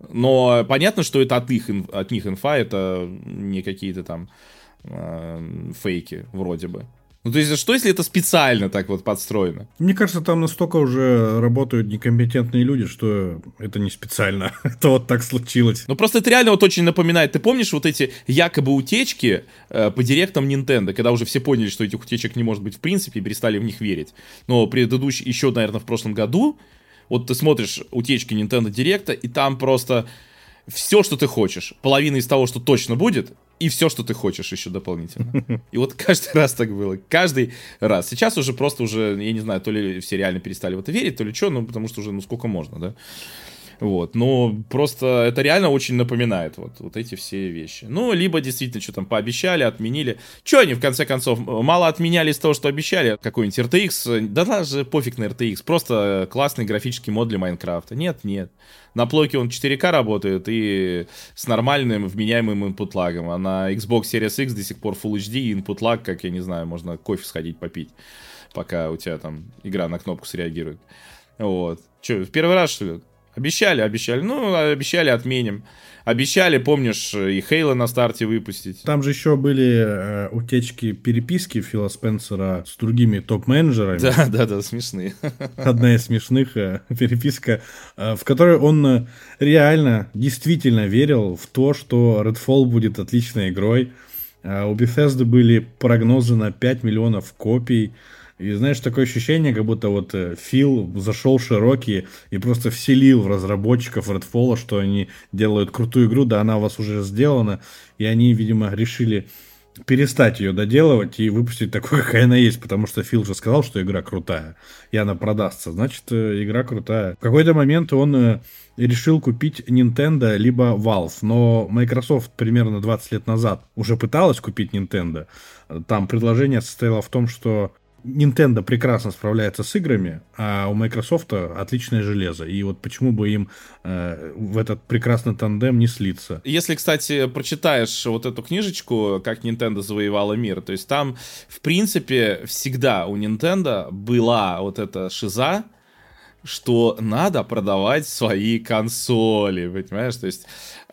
S1: Но понятно, что это от, их, от них инфа, это не какие-то там э, фейки вроде бы. Ну, то есть, что если это специально так вот подстроено?
S2: Мне кажется, там настолько уже работают некомпетентные люди, что это не специально. это вот так случилось.
S1: Ну, просто это реально вот очень напоминает. Ты помнишь вот эти якобы утечки э, по директам Nintendo, когда уже все поняли, что этих утечек не может быть в принципе, и перестали в них верить. Но предыдущий, еще, наверное, в прошлом году, вот ты смотришь утечки Nintendo Директа, и там просто все, что ты хочешь. Половина из того, что точно будет, и все, что ты хочешь еще дополнительно. И вот каждый раз так было. Каждый раз. Сейчас уже просто уже, я не знаю, то ли все реально перестали в это верить, то ли что, ну, потому что уже, ну, сколько можно, да. Вот, но просто это реально очень напоминает вот, вот эти все вещи. Ну, либо действительно что там пообещали, отменили. Что они, в конце концов, мало отменяли из того, что обещали? Какой-нибудь RTX? Да даже пофиг на RTX, просто классный графический мод для Майнкрафта. Нет, нет. На плойке он 4К работает и с нормальным вменяемым input лагом. А на Xbox Series X до сих пор Full HD и input lag, как я не знаю, можно кофе сходить попить, пока у тебя там игра на кнопку среагирует. Вот. Че, в первый раз, что ли? Обещали, обещали. Ну, обещали, отменим. Обещали, помнишь, и Хейла на старте выпустить.
S2: Там же еще были э, утечки переписки Фила Спенсера с другими топ-менеджерами.
S1: Да, да, да, смешные.
S2: Одна из смешных э, переписка, э, в которой он э, реально, действительно верил в то, что Redfall будет отличной игрой. Э, у Bethesda были прогнозы на 5 миллионов копий. И знаешь, такое ощущение, как будто вот э, Фил зашел широкий и просто вселил в разработчиков Redfall, что они делают крутую игру, да она у вас уже сделана, и они, видимо, решили перестать ее доделывать и выпустить такой, какая она есть, потому что Фил же сказал, что игра крутая, и она продастся, значит, э, игра крутая. В какой-то момент он э, решил купить Nintendo либо Valve, но Microsoft примерно 20 лет назад уже пыталась купить Nintendo. Там предложение состояло в том, что Nintendo прекрасно справляется с играми, а у Microsoft отличное железо. И вот почему бы им э, в этот прекрасный тандем не слиться?
S1: Если, кстати, прочитаешь вот эту книжечку, как Nintendo завоевала мир, то есть там, в принципе, всегда у Nintendo была вот эта шиза, что надо продавать свои консоли, понимаешь? То есть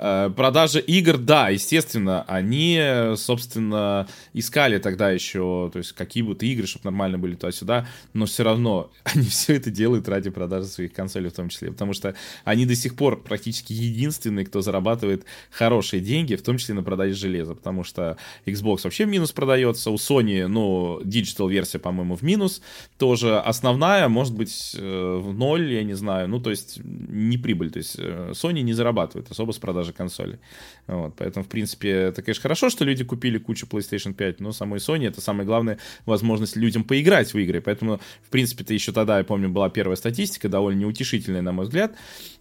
S1: Э, продажа игр, да, естественно, они, собственно, искали тогда еще, то есть какие будут игры, чтобы нормально были туда-сюда, но все равно они все это делают ради продажи своих консолей в том числе, потому что они до сих пор практически единственные, кто зарабатывает хорошие деньги, в том числе на продаже железа, потому что Xbox вообще в минус продается, у Sony, ну, digital версия, по-моему, в минус, тоже основная, может быть, э, ноль, я не знаю, ну, то есть не прибыль, то есть э, Sony не зарабатывает особо с продажи консоли. Вот, поэтому, в принципе, это, конечно, хорошо, что люди купили кучу PlayStation 5, но самой Sony это самая главная возможность людям поиграть в игры. Поэтому, в принципе-то, еще тогда, я помню, была первая статистика, довольно неутешительная, на мой взгляд,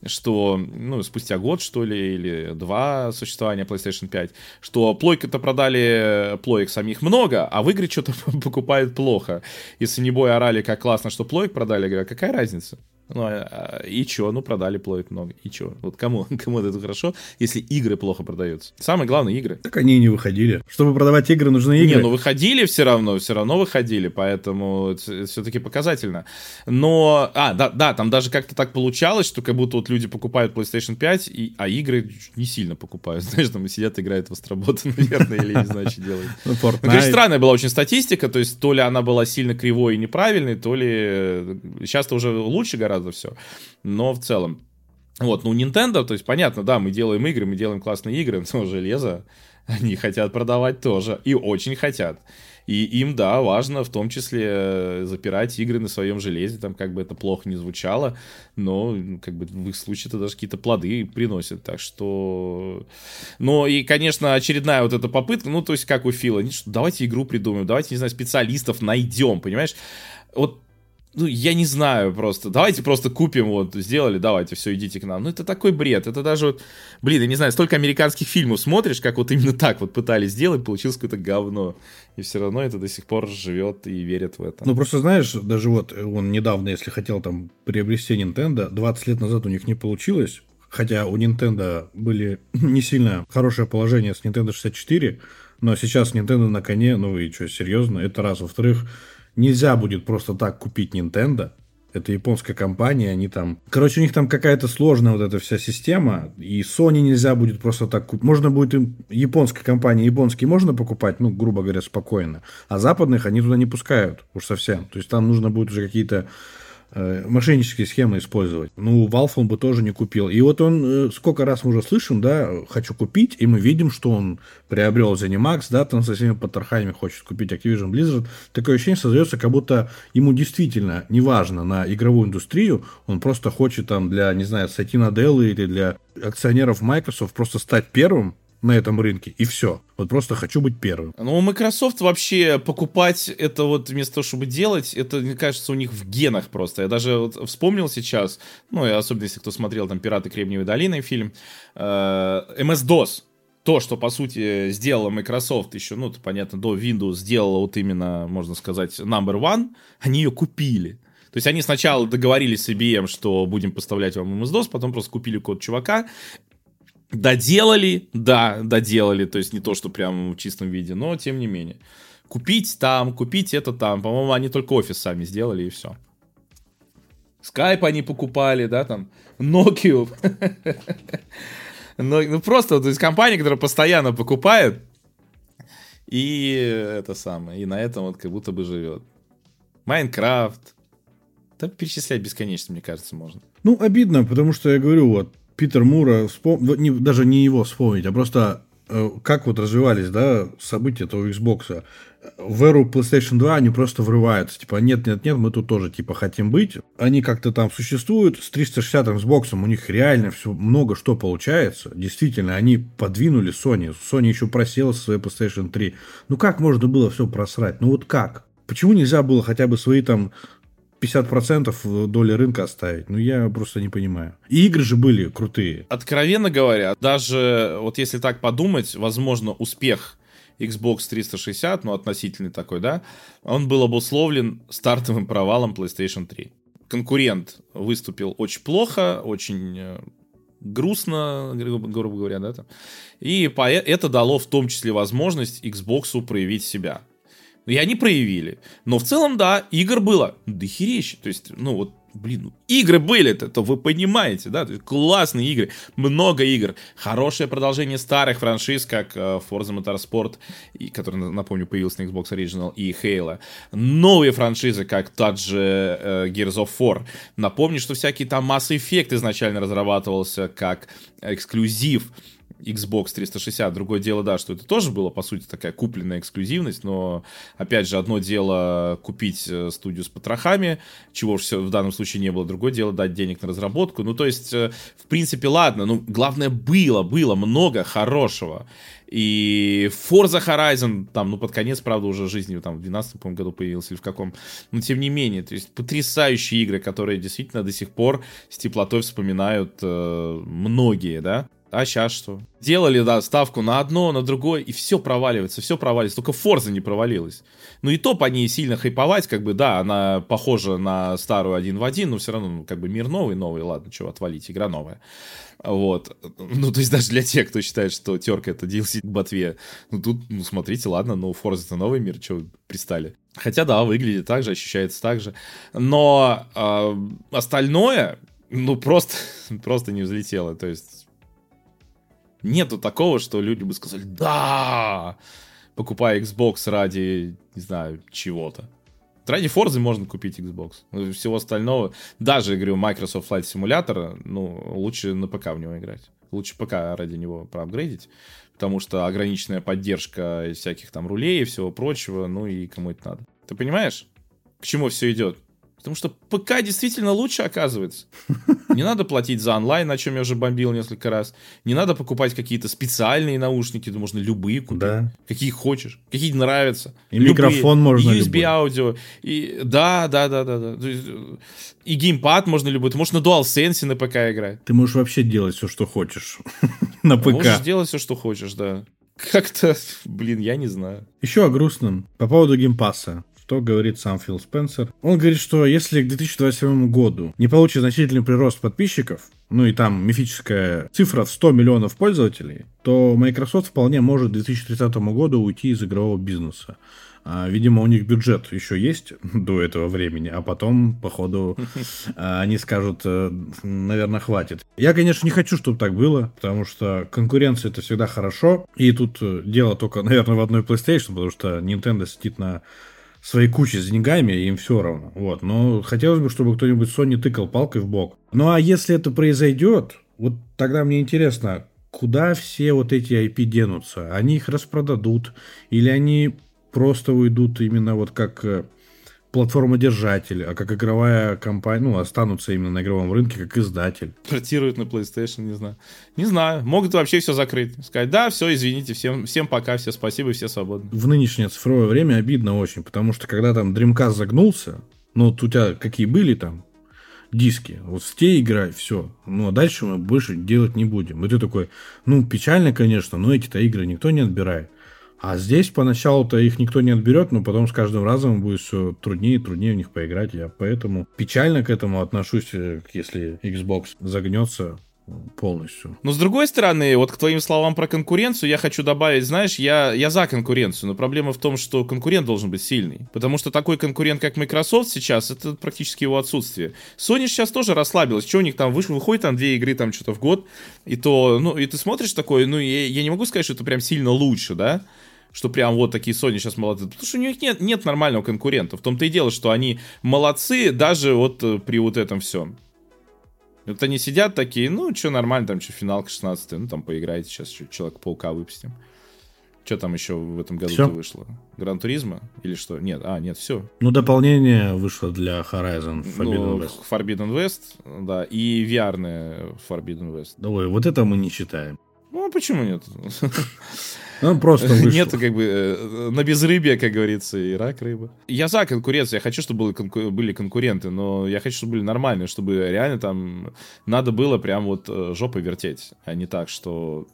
S1: что, ну, спустя год, что ли, или два существования PlayStation 5, что плойка-то продали плоек самих много, а в игры что-то покупают плохо. Если не бой орали, как классно, что плоек продали, я говорю, а какая разница? Ну, а, а, и чё? Ну, продали плоек много. И чё? Вот кому, кому это хорошо, если игры плохо продаются? Самое главное, игры.
S2: Так они и не выходили. Чтобы продавать игры, нужны игры.
S1: Не, ну выходили все равно, все равно выходили, поэтому все-таки показательно. Но, а, да, да, там даже как-то так получалось, что как будто вот люди покупают PlayStation 5, и, а игры не сильно покупают. Знаешь, там сидят, играют в Астробота, наверное, или не знаю, что делают. Ну, ну конечно, странная была очень статистика, то есть то ли она была сильно кривой и неправильной, то ли сейчас-то уже лучше гораздо гораздо все. Но в целом. Вот, ну, Nintendo, то есть, понятно, да, мы делаем игры, мы делаем классные игры, но железо они хотят продавать тоже. И очень хотят. И им, да, важно в том числе э, запирать игры на своем железе, там как бы это плохо не звучало, но как бы в их случае это даже какие-то плоды приносит, так что... Ну и, конечно, очередная вот эта попытка, ну то есть как у Фила, давайте игру придумаем, давайте, не знаю, специалистов найдем, понимаешь? Вот ну, я не знаю просто. Давайте просто купим, вот, сделали, давайте, все, идите к нам. Ну, это такой бред. Это даже вот, блин, я не знаю, столько американских фильмов смотришь, как вот именно так вот пытались сделать, получилось какое-то говно. И все равно это до сих пор живет и верит в это.
S2: Ну, просто знаешь, даже вот он недавно, если хотел там приобрести Nintendo, 20 лет назад у них не получилось. Хотя у Nintendo были не сильно хорошее положение с Nintendo 64, но сейчас Nintendo на коне, ну и что, серьезно, это раз. Во-вторых, нельзя будет просто так купить Nintendo. Это японская компания, они там... Короче, у них там какая-то сложная вот эта вся система, и Sony нельзя будет просто так купить. Можно будет им... Японская компания, японские можно покупать, ну, грубо говоря, спокойно. А западных они туда не пускают уж совсем. То есть там нужно будет уже какие-то мошеннические схемы использовать. Ну, Valve он бы тоже не купил. И вот он, э, сколько раз мы уже слышим, да, хочу купить, и мы видим, что он приобрел ZeniMax, да, там со всеми потрохами хочет купить Activision Blizzard. Такое ощущение создается, как будто ему действительно не важно на игровую индустрию, он просто хочет там для, не знаю, Сатина Dell или для акционеров Microsoft просто стать первым, на этом рынке, и все. Вот просто хочу быть первым.
S1: Ну, Microsoft вообще покупать это вот вместо того, чтобы делать, это, мне кажется, у них в генах просто. Я даже вот вспомнил сейчас, ну, и особенно если кто смотрел там «Пираты Кремниевой долины» фильм, э, MS-DOS, то, что, по сути, сделала Microsoft еще, ну, понятно, до Windows сделала вот именно, можно сказать, number one, они ее купили. То есть они сначала договорились с IBM, что будем поставлять вам MS-DOS, потом просто купили код чувака, Доделали, да, доделали, то есть не то, что прям в чистом виде, но тем не менее. Купить там, купить это там. По-моему, они только офис сами сделали и все. Скайп они покупали, да, там, Nokia. Ну, просто, то есть компания, которая постоянно покупает, и это самое, и на этом вот как будто бы живет. Майнкрафт. Да перечислять бесконечно, мне кажется, можно.
S2: Ну, обидно, потому что я говорю, вот, Питер Мура, не, даже не его вспомнить, а просто э, как вот развивались, да, события этого Xbox. В эру PlayStation 2 они просто врываются. Типа, нет, нет, нет, мы тут тоже, типа, хотим быть. Они как-то там существуют. С 360 Xbox у них реально все много что получается. Действительно, они подвинули Sony. Sony еще просела со своей PlayStation 3. Ну, как можно было все просрать? Ну, вот как? Почему нельзя было хотя бы свои там 50% доли рынка оставить. Ну, я просто не понимаю. И игры же были крутые.
S1: Откровенно говоря, даже вот если так подумать, возможно, успех Xbox 360, ну, относительный такой, да, он был обусловлен стартовым провалом PlayStation 3. Конкурент выступил очень плохо, очень э, грустно, грубо говоря, да, там. И это дало в том числе возможность Xbox проявить себя. И они проявили. Но в целом, да, игр было. Дохерища. То есть, ну вот блин, ну, игры были-то, то вы понимаете, да, то есть классные игры, много игр, хорошее продолжение старых франшиз, как э, Forza Motorsport, и, который, напомню, появился на Xbox Original, и Halo, новые франшизы, как тот же э, Gears of War, напомню, что всякие там Mass Effect изначально разрабатывался как эксклюзив, Xbox 360. Другое дело, да, что это тоже было, по сути, такая купленная эксклюзивность, но, опять же, одно дело купить э, студию с потрохами, чего все в данном случае не было, другое дело дать денег на разработку. Ну, то есть, э, в принципе, ладно, ну, главное, было, было много хорошего. И Forza Horizon, там, ну, под конец, правда, уже жизни, там, в 12 по году появился или в каком. Но, тем не менее, то есть, потрясающие игры, которые действительно до сих пор с теплотой вспоминают э, многие, да. А сейчас что? Делали, да, ставку на одно, на другое, и все проваливается, все проваливается. Только Форза не провалилась. Ну и то по ней сильно хайповать, как бы, да, она похожа на старую один в один, но все равно, ну, как бы, мир новый, новый, ладно, чего отвалить, игра новая. Вот. Ну, то есть даже для тех, кто считает, что терка это DLC к ботве, ну тут, ну, смотрите, ладно, ну, Forza это новый мир, что пристали. Хотя, да, выглядит так же, ощущается так же. Но э, остальное, ну, просто, просто не взлетело. То есть Нету такого, что люди бы сказали, да, покупая Xbox ради, не знаю, чего-то. Ради Forza можно купить Xbox. Всего остального, даже, говорю, Microsoft Flight Simulator, ну, лучше на ПК в него играть. Лучше ПК ради него проапгрейдить, потому что ограниченная поддержка всяких там рулей и всего прочего, ну и кому это надо. Ты понимаешь, к чему все идет? Потому что ПК действительно лучше оказывается. Не надо платить за онлайн, о чем я уже бомбил несколько раз. Не надо покупать какие-то специальные наушники, да можно любые купить. Да. Какие хочешь, какие нравятся.
S2: И любые. микрофон можно
S1: USB любой. аудио. И, да, да, да, да, да. И геймпад можно любой. Ты можешь на DualSense на ПК играть.
S2: Ты можешь вообще делать все, что хочешь на ПК.
S1: Можешь делать все, что хочешь, да. Как-то, блин, я не знаю.
S2: Еще о грустном. По поводу Game Pass а что говорит сам Фил Спенсер. Он говорит, что если к 2027 году не получит значительный прирост подписчиков, ну и там мифическая цифра в 100 миллионов пользователей, то Microsoft вполне может к 2030 году уйти из игрового бизнеса. А, видимо, у них бюджет еще есть до этого времени, а потом, походу, а, они скажут, э, наверное, хватит. Я, конечно, не хочу, чтобы так было, потому что конкуренция это всегда хорошо. И тут э, дело только, наверное, в одной PlayStation, потому что Nintendo сидит на своей кучей с деньгами, им все равно. Вот. Но хотелось бы, чтобы кто-нибудь Sony тыкал палкой в бок. Ну а если это произойдет, вот тогда мне интересно, куда все вот эти IP денутся? Они их распродадут? Или они просто уйдут именно вот как э, платформодержатель, а как игровая компания, ну, останутся именно на игровом рынке как издатель.
S1: Портируют на PlayStation, не знаю. Не знаю. Могут вообще все закрыть. Сказать, да, все, извините, всем, всем пока, все спасибо, все свободны.
S2: В нынешнее цифровое время обидно очень, потому что когда там Dreamcast загнулся, ну, вот у тебя какие были там диски, вот в те играй, все. Ну, а дальше мы больше делать не будем. И ты такой, ну, печально, конечно, но эти-то игры никто не отбирает. А здесь поначалу-то их никто не отберет, но потом с каждым разом будет все труднее и труднее в них поиграть. Я поэтому печально к этому отношусь, э, если Xbox загнется полностью.
S1: Но с другой стороны, вот к твоим словам про конкуренцию, я хочу добавить, знаешь, я, я за конкуренцию, но проблема в том, что конкурент должен быть сильный. Потому что такой конкурент, как Microsoft сейчас, это практически его отсутствие. Sony сейчас тоже расслабилась. Что у них там вышло, выходит там две игры там что-то в год, и то, ну, и ты смотришь такое, ну, я, я не могу сказать, что это прям сильно лучше, да? Что прям вот такие Sony сейчас молодцы. Потому что у них нет, нет нормального конкурента. В том-то и дело, что они молодцы даже вот э, при вот этом всем. Вот они сидят такие, ну, что нормально, там, что финалка 16 ну, там поиграете сейчас, что Человека-паука выпустим. Что там еще в этом году вышло? Гран Туризма? Или что? Нет, а, нет, все.
S2: Ну, дополнение вышло для Horizon
S1: Forbidden ну, West. Forbidden West, да, и VR Forbidden West.
S2: Ой, вот это мы не читаем.
S1: Ну, а почему нет?
S2: Ну, просто вышло.
S1: Нет, как бы, э, на безрыбье, как говорится, и рак рыба. Я за конкуренцию, я хочу, чтобы были конкуренты, но я хочу, чтобы были нормальные, чтобы реально там надо было прям вот э, жопой вертеть, а не так, что,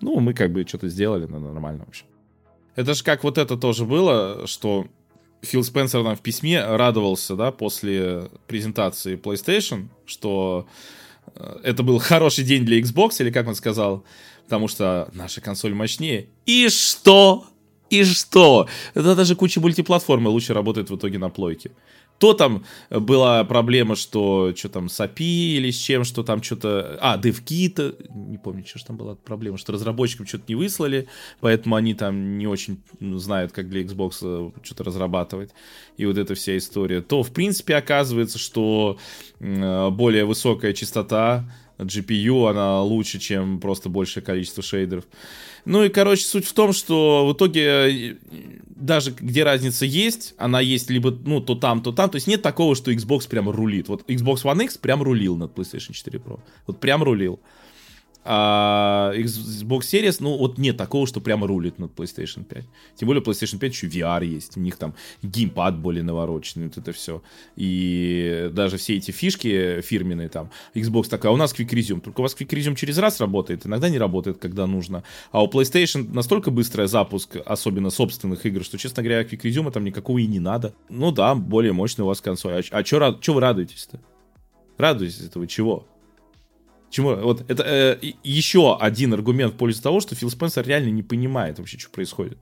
S1: ну, мы как бы что-то сделали, но нормально, в общем. Это же как вот это тоже было, что Фил Спенсер нам в письме радовался, да, после презентации PlayStation, что э, это был хороший день для Xbox, или как он сказал, потому что наша консоль мощнее. И что? И что? Это даже куча мультиплатформы лучше работает в итоге на плойке то там была проблема, что что там с API или с чем, что там что-то... А, DevKit, не помню, что же там была проблема, что разработчикам что-то не выслали, поэтому они там не очень ну, знают, как для Xbox э, что-то разрабатывать. И вот эта вся история. То, в принципе, оказывается, что э, более высокая частота GPU, она лучше, чем просто большее количество шейдеров. Ну и, короче, суть в том, что в итоге э, даже где разница есть, она есть либо, ну, то там, то там. То есть нет такого, что Xbox прям рулит. Вот Xbox One X прям рулил над PlayStation 4 Pro. Вот прям рулил. А Xbox Series, ну, вот нет такого, что прямо рулит над PlayStation 5. Тем более PlayStation 5 еще VR есть, у них там геймпад более навороченный, вот это все. И даже все эти фишки фирменные там, Xbox такая, «А у нас Quick Resume, только у вас Quick Resume через раз работает, иногда не работает, когда нужно. А у PlayStation настолько быстрый запуск, особенно собственных игр, что, честно говоря, Quick Resume там никакого и не надо. Ну да, более мощный у вас консоль. А, а что вы радуетесь-то? Радуетесь этого чего? Чему? Вот это э, еще один аргумент в пользу того, что Фил Спенсер реально не понимает вообще, что происходит.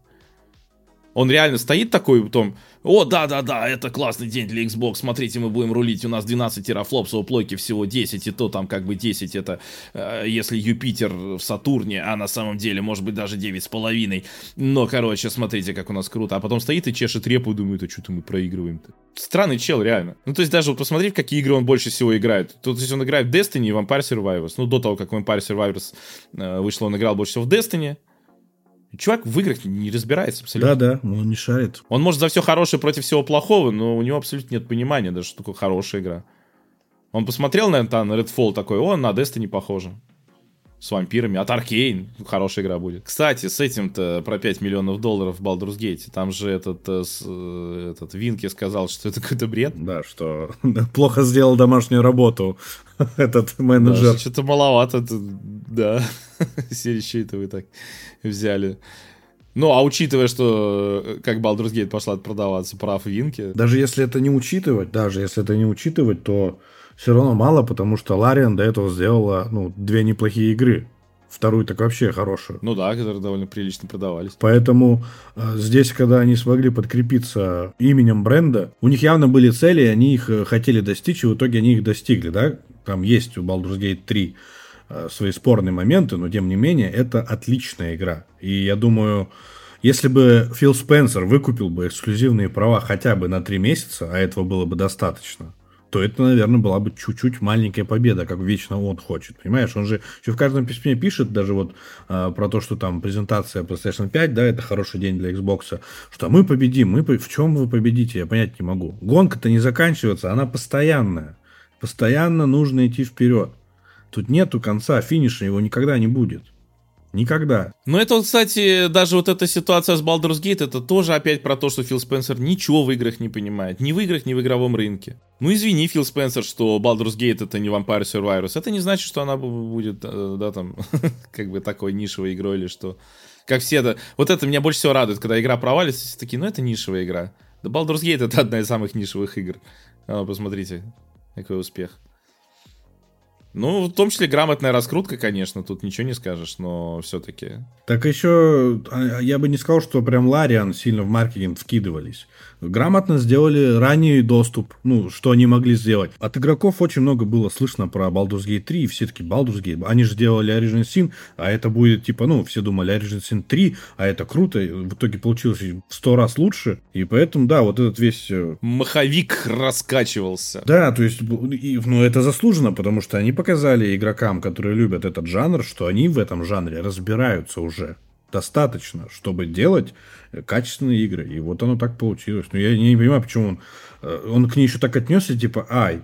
S1: Он реально стоит такой, потом, о, да-да-да, это классный день для Xbox, смотрите, мы будем рулить, у нас 12 терафлопсов, у плойки всего 10, и то там как бы 10, это э, если Юпитер в Сатурне, а на самом деле, может быть, даже 9,5. Но, короче, смотрите, как у нас круто. А потом стоит и чешет репу и думает, а что-то мы проигрываем-то. Странный чел, реально. Ну, то есть даже вот посмотри, в какие игры он больше всего играет. Тут, есть он играет в Destiny и Vampire Survivors. Ну, до того, как Vampire Survivors э, вышло, он играл больше всего в Destiny. Чувак в играх не разбирается абсолютно.
S2: Да-да, он не шарит.
S1: Он может за все хорошее против всего плохого, но у него абсолютно нет понимания даже, что такое хорошая игра. Он посмотрел, наверное, на Redfall такой, о, на Destiny похоже с вампирами. От Аркейн хорошая игра будет. Кстати, с этим-то про 5 миллионов долларов в Baldur's Gate. Там же этот, э, э, этот Винки сказал, что это какой-то бред.
S2: Да, что плохо сделал домашнюю работу этот менеджер. Да,
S1: что-то маловато. Да, серии это вы так взяли. Ну, а учитывая, что э, как Baldur's Gate пошла продаваться прав Винки...
S2: Даже если это не учитывать, даже если это не учитывать, то все равно мало, потому что Лариан до этого сделала ну, две неплохие игры. Вторую так вообще хорошую.
S1: Ну да, которые довольно прилично продавались.
S2: Поэтому э, здесь, когда они смогли подкрепиться именем бренда, у них явно были цели, они их э, хотели достичь, и в итоге они их достигли, да? Там есть у Baldur's Gate 3 э, свои спорные моменты, но тем не менее это отличная игра. И я думаю, если бы Фил Спенсер выкупил бы эксклюзивные права хотя бы на 3 месяца, а этого было бы достаточно, то это, наверное, была бы чуть-чуть маленькая победа, как вечно он хочет. Понимаешь, он же еще в каждом письме пишет даже вот а, про то, что там презентация PlayStation 5, да, это хороший день для Xbox, что мы победим, мы в чем вы победите, я понять не могу. Гонка-то не заканчивается, она постоянная. Постоянно нужно идти вперед. Тут нету конца, финиша его никогда не будет. Никогда.
S1: Ну, это, кстати, даже вот эта ситуация с Baldur's Gate, это тоже опять про то, что Фил Спенсер ничего в играх не понимает. Ни в играх, ни в игровом рынке. Ну, извини, Фил Спенсер, что Baldur's Gate это не Vampire Survivors. Это не значит, что она будет, э, да, там, как бы такой нишевой игрой или что. Как все это... Вот это меня больше всего радует, когда игра провалится, все такие, ну, это нишевая игра. Да Baldur's Gate это одна из самых нишевых игр. А, посмотрите, какой успех. Ну, в том числе грамотная раскрутка, конечно, тут ничего не скажешь, но все-таки.
S2: Так еще, а, я бы не сказал, что прям Лариан сильно в маркетинг вкидывались грамотно сделали ранний доступ, ну, что они могли сделать. От игроков очень много было слышно про Baldur's Gate 3, и все таки Baldur's Gate, они же делали Origin Sin, а это будет, типа, ну, все думали Origin Sin 3, а это круто, в итоге получилось в сто раз лучше, и поэтому, да, вот этот весь... Э,
S1: Маховик раскачивался.
S2: Да, то есть, ну, это заслуженно, потому что они показали игрокам, которые любят этот жанр, что они в этом жанре разбираются уже достаточно, чтобы делать качественные игры. И вот оно так получилось. Но я не понимаю, почему он, э, он к ней еще так отнесся, типа, ай,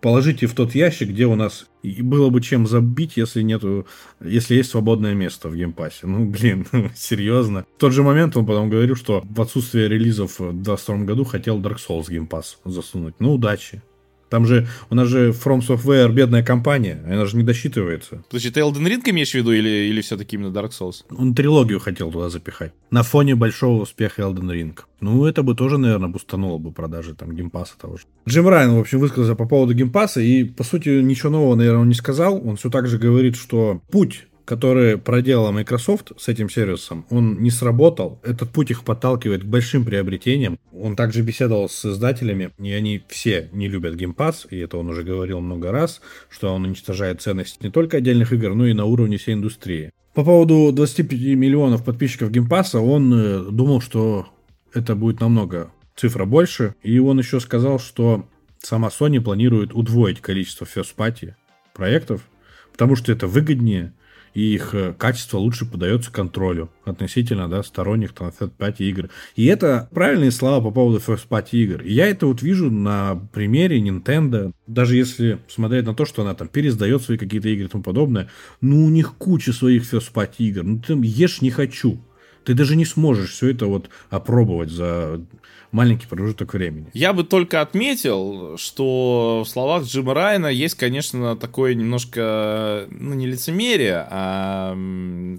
S2: положите в тот ящик, где у нас и было бы чем забить, если нету, если есть свободное место в Game Pass е. Ну, блин, серьезно. В тот же момент он потом говорил, что в отсутствие релизов в 2022 году хотел Dark Souls Game Pass засунуть. Ну, удачи. Там же, у нас же From Software бедная компания, она же не досчитывается.
S1: Подожди, ты Elden Ring имеешь в виду или, или все-таки именно Dark Souls?
S2: Он трилогию хотел туда запихать. На фоне большого успеха Elden Ring. Ну, это бы тоже, наверное, бустануло бы продажи там Game Pass а того же. Джим Райан, в общем, высказался по поводу Game Pass а, и, по сути, ничего нового, наверное, он не сказал. Он все так же говорит, что путь который проделала Microsoft с этим сервисом, он не сработал. Этот путь их подталкивает к большим приобретениям. Он также беседовал с издателями, и они все не любят Game Pass, и это он уже говорил много раз, что он уничтожает ценность не только отдельных игр, но и на уровне всей индустрии. По поводу 25 миллионов подписчиков Game Pass, он э, думал, что это будет намного цифра больше, и он еще сказал, что сама Sony планирует удвоить количество first party проектов, потому что это выгоднее, и их э, качество лучше подается контролю относительно да, сторонних там, third-party игр. И это правильные слова по поводу first-party игр. И я это вот вижу на примере Nintendo. Даже если смотреть на то, что она там пересдает свои какие-то игры и тому подобное, ну у них куча своих first-party игр. Ну ты ешь не хочу. Ты даже не сможешь все это вот опробовать за маленький промежуток времени.
S1: Я бы только отметил, что в словах Джима Райана есть, конечно, такое немножко, ну, не лицемерие, а,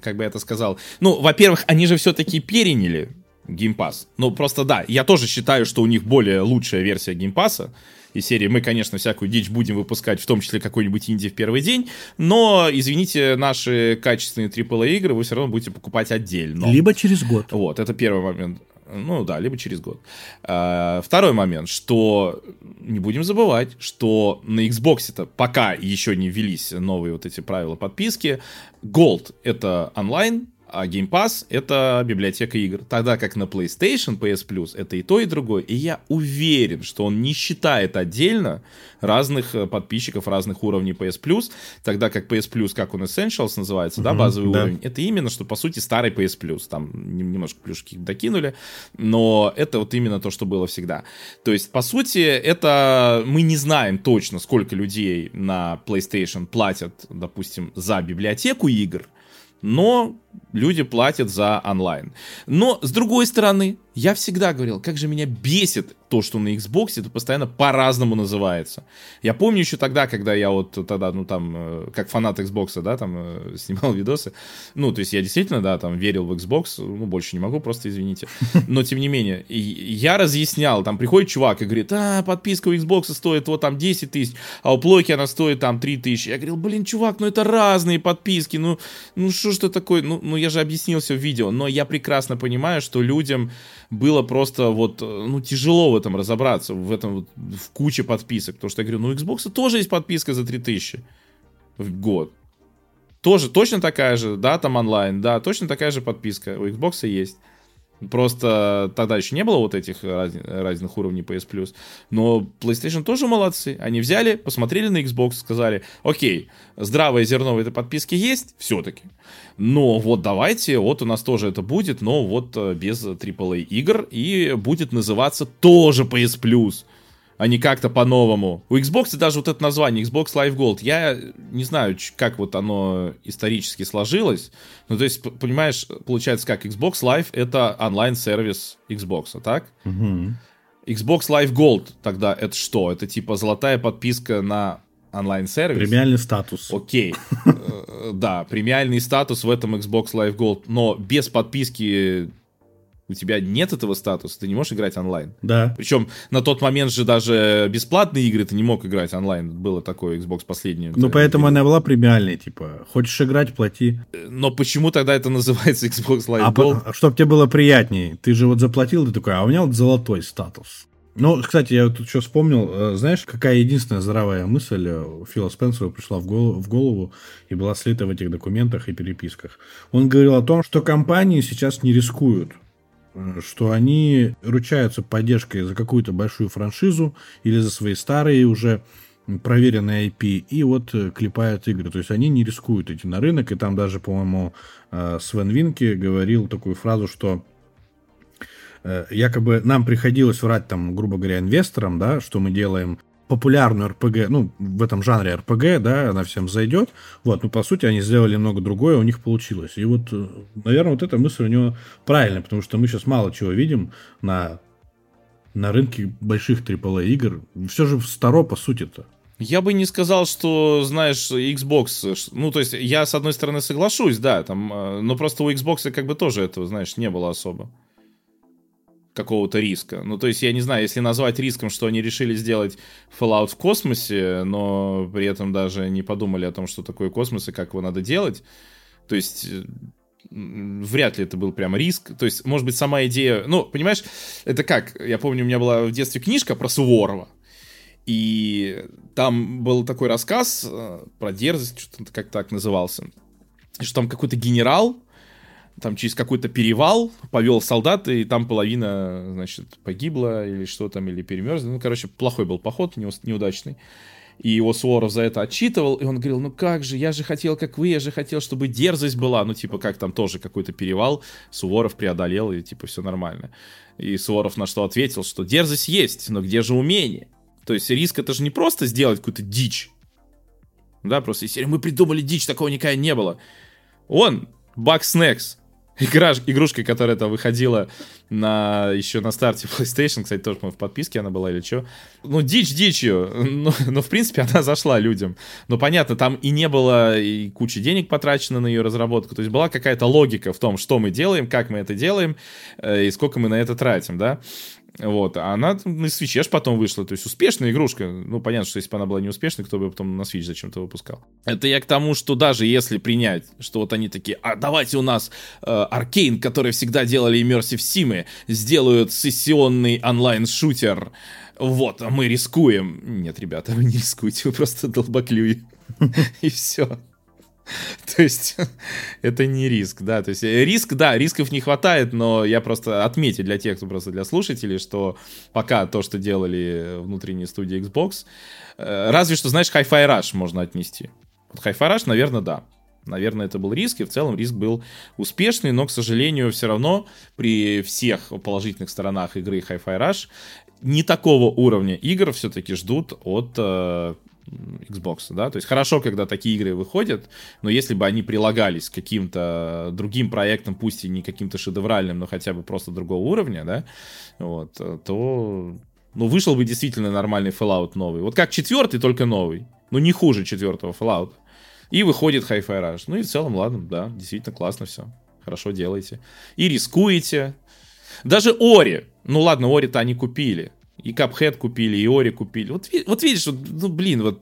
S1: как бы я это сказал, ну, во-первых, они же все-таки переняли Pass. Ну, просто да, я тоже считаю, что у них более лучшая версия Game Pass, из серии мы, конечно, всякую дичь будем выпускать, в том числе какой-нибудь инди в первый день, но, извините, наши качественные AAA игры вы все равно будете покупать отдельно.
S2: Либо через год.
S1: Вот, это первый момент. Ну да, либо через год. А, второй момент, что не будем забывать, что на Xbox это пока еще не ввелись новые вот эти правила подписки. Gold это онлайн, а Game Pass — это библиотека игр. Тогда как на PlayStation PS Plus это и то, и другое. И я уверен, что он не считает отдельно разных э, подписчиков разных уровней PS Plus, тогда как PS Plus, как он Essentials называется, mm-hmm, да, базовый да. уровень, это именно, что, по сути, старый PS Plus. Там немножко плюшки докинули, но это вот именно то, что было всегда. То есть, по сути, это мы не знаем точно, сколько людей на PlayStation платят, допустим, за библиотеку игр, но люди платят за онлайн. Но, с другой стороны, я всегда говорил, как же меня бесит то, что на Xbox это постоянно по-разному называется. Я помню еще тогда, когда я вот тогда, ну там, э, как фанат Xbox, да, там, э, снимал видосы. Ну, то есть я действительно, да, там, верил в Xbox, ну, больше не могу, просто извините. Но, тем не менее, я разъяснял, там, приходит чувак и говорит, а, подписка у Xbox стоит вот там 10 тысяч, а у Плойки она стоит там 3 тысячи. Я говорил, блин, чувак, ну это разные подписки, ну, ну что ж это такое, ну, ну я же объяснил все в видео, но я прекрасно понимаю, что людям было просто вот, ну, тяжело в этом разобраться, в этом вот, в куче подписок, потому что я говорю, ну, у Xbox тоже есть подписка за 3000 в год. Тоже точно такая же, да, там онлайн, да, точно такая же подписка у Xbox есть. Просто тогда еще не было вот этих раз, разных уровней PS Plus. Но PlayStation тоже молодцы. Они взяли, посмотрели на Xbox, сказали, окей, здравое зерно в этой подписке есть, все-таки. Но вот давайте, вот у нас тоже это будет, но вот э, без AAA игр. И будет называться тоже PS Plus а не как-то по-новому. У Xbox даже вот это название, Xbox Live Gold, я не знаю, как вот оно исторически сложилось. Ну, то есть, понимаешь, получается как, Xbox Live — это онлайн-сервис Xbox, а так? Угу. Xbox Live Gold тогда это что? Это типа золотая подписка на онлайн-сервис?
S2: Премиальный статус.
S1: Окей. Э, да, премиальный статус в этом Xbox Live Gold, но без подписки у тебя нет этого статуса, ты не можешь играть онлайн.
S2: Да.
S1: Причем на тот момент же даже бесплатные игры ты не мог играть онлайн. Было такое Xbox последнее.
S2: Ну, поэтому она была премиальной, типа, хочешь играть, плати.
S1: Но почему тогда это называется Xbox Live а Gold?
S2: А, чтобы тебе было приятнее. Ты же вот заплатил, ты такой, а у меня вот золотой статус. Ну, кстати, я тут что вспомнил. Э, знаешь, какая единственная здравая мысль у Фила Спенсера пришла в голову, в голову и была слита в этих документах и переписках? Он говорил о том, что компании сейчас не рискуют что они ручаются поддержкой за какую-то большую франшизу или за свои старые уже проверенные IP и вот э, клепают игры. То есть они не рискуют идти на рынок. И там даже, по-моему, э, Свен Винки говорил такую фразу, что э, якобы нам приходилось врать там, грубо говоря, инвесторам, да, что мы делаем популярную РПГ, ну, в этом жанре РПГ, да, она всем зайдет. Вот, ну, по сути, они сделали много другое, у них получилось. И вот, наверное, вот эта мысль у него правильная, потому что мы сейчас мало чего видим на на рынке больших AAA игр. Все же старо, по сути-то.
S1: Я бы не сказал, что, знаешь, Xbox, ну, то есть, я, с одной стороны, соглашусь, да, там, э, но просто у Xbox как бы тоже этого, знаешь, не было особо какого-то риска. Ну, то есть, я не знаю, если назвать риском, что они решили сделать Fallout в космосе, но при этом даже не подумали о том, что такое космос и как его надо делать, то есть, вряд ли это был прям риск. То есть, может быть, сама идея... Ну, понимаешь, это как? Я помню, у меня была в детстве книжка про Суворова. И там был такой рассказ э, про дерзость, что-то как так назывался. Что там какой-то генерал, там через какой-то перевал повел солдат, и там половина, значит, погибла, или что там, или перемерзла. Ну, короче, плохой был поход, неудачный. И его Суворов за это отчитывал, и он говорил, ну как же, я же хотел, как вы, я же хотел, чтобы дерзость была. Ну, типа, как там тоже какой-то перевал, Суворов преодолел, и типа все нормально. И Суворов на что ответил, что дерзость есть, но где же умение? То есть риск это же не просто сделать какую-то дичь. Да, просто из мы придумали дичь, такого никогда не было. Он, Bug Snacks, игра, игрушка, которая там выходила на, еще на старте PlayStation, кстати, тоже, по в подписке она была или что. Ну, дичь дичью, но, но, в принципе, она зашла людям. Но понятно, там и не было и кучи денег потрачено на ее разработку, то есть была какая-то логика в том, что мы делаем, как мы это делаем э, и сколько мы на это тратим, да. Вот, а она на Switch аж потом вышла, то есть успешная игрушка. Ну, понятно, что если бы она была не успешной, кто бы потом на Switch зачем-то выпускал. Это я к тому, что даже если принять, что вот они такие, а давайте у нас э, Arkane, которые всегда делали Immersive Sim, сделают сессионный онлайн-шутер, вот, а мы рискуем. Нет, ребята, вы не рискуете, вы просто долбоклюи. И все. То есть это не риск, да. То есть э, риск, да, рисков не хватает, но я просто отметил для тех, кто просто для слушателей, что пока то, что делали внутренние студии Xbox, э, разве что, знаешь, Hi-Fi Rush можно отнести. Вот Hi-Fi Rush, наверное, да. Наверное, это был риск, и в целом риск был успешный, но, к сожалению, все равно при всех положительных сторонах игры Hi-Fi Rush не такого уровня игр все-таки ждут от э, Xbox, да, то есть хорошо, когда такие игры выходят, но если бы они прилагались к каким-то другим проектам, пусть и не каким-то шедевральным, но хотя бы просто другого уровня, да, вот, то, ну, вышел бы действительно нормальный Fallout новый. Вот как четвертый, только новый, ну, не хуже четвертого Fallout. И выходит Hi-Fi Rush. Ну и в целом, ладно, да, действительно классно все. Хорошо делаете. И рискуете. Даже Ори. Ну ладно, Ори-то они купили. И Cuphead купили, и Ори купили. Вот, вот видишь, вот, ну блин, вот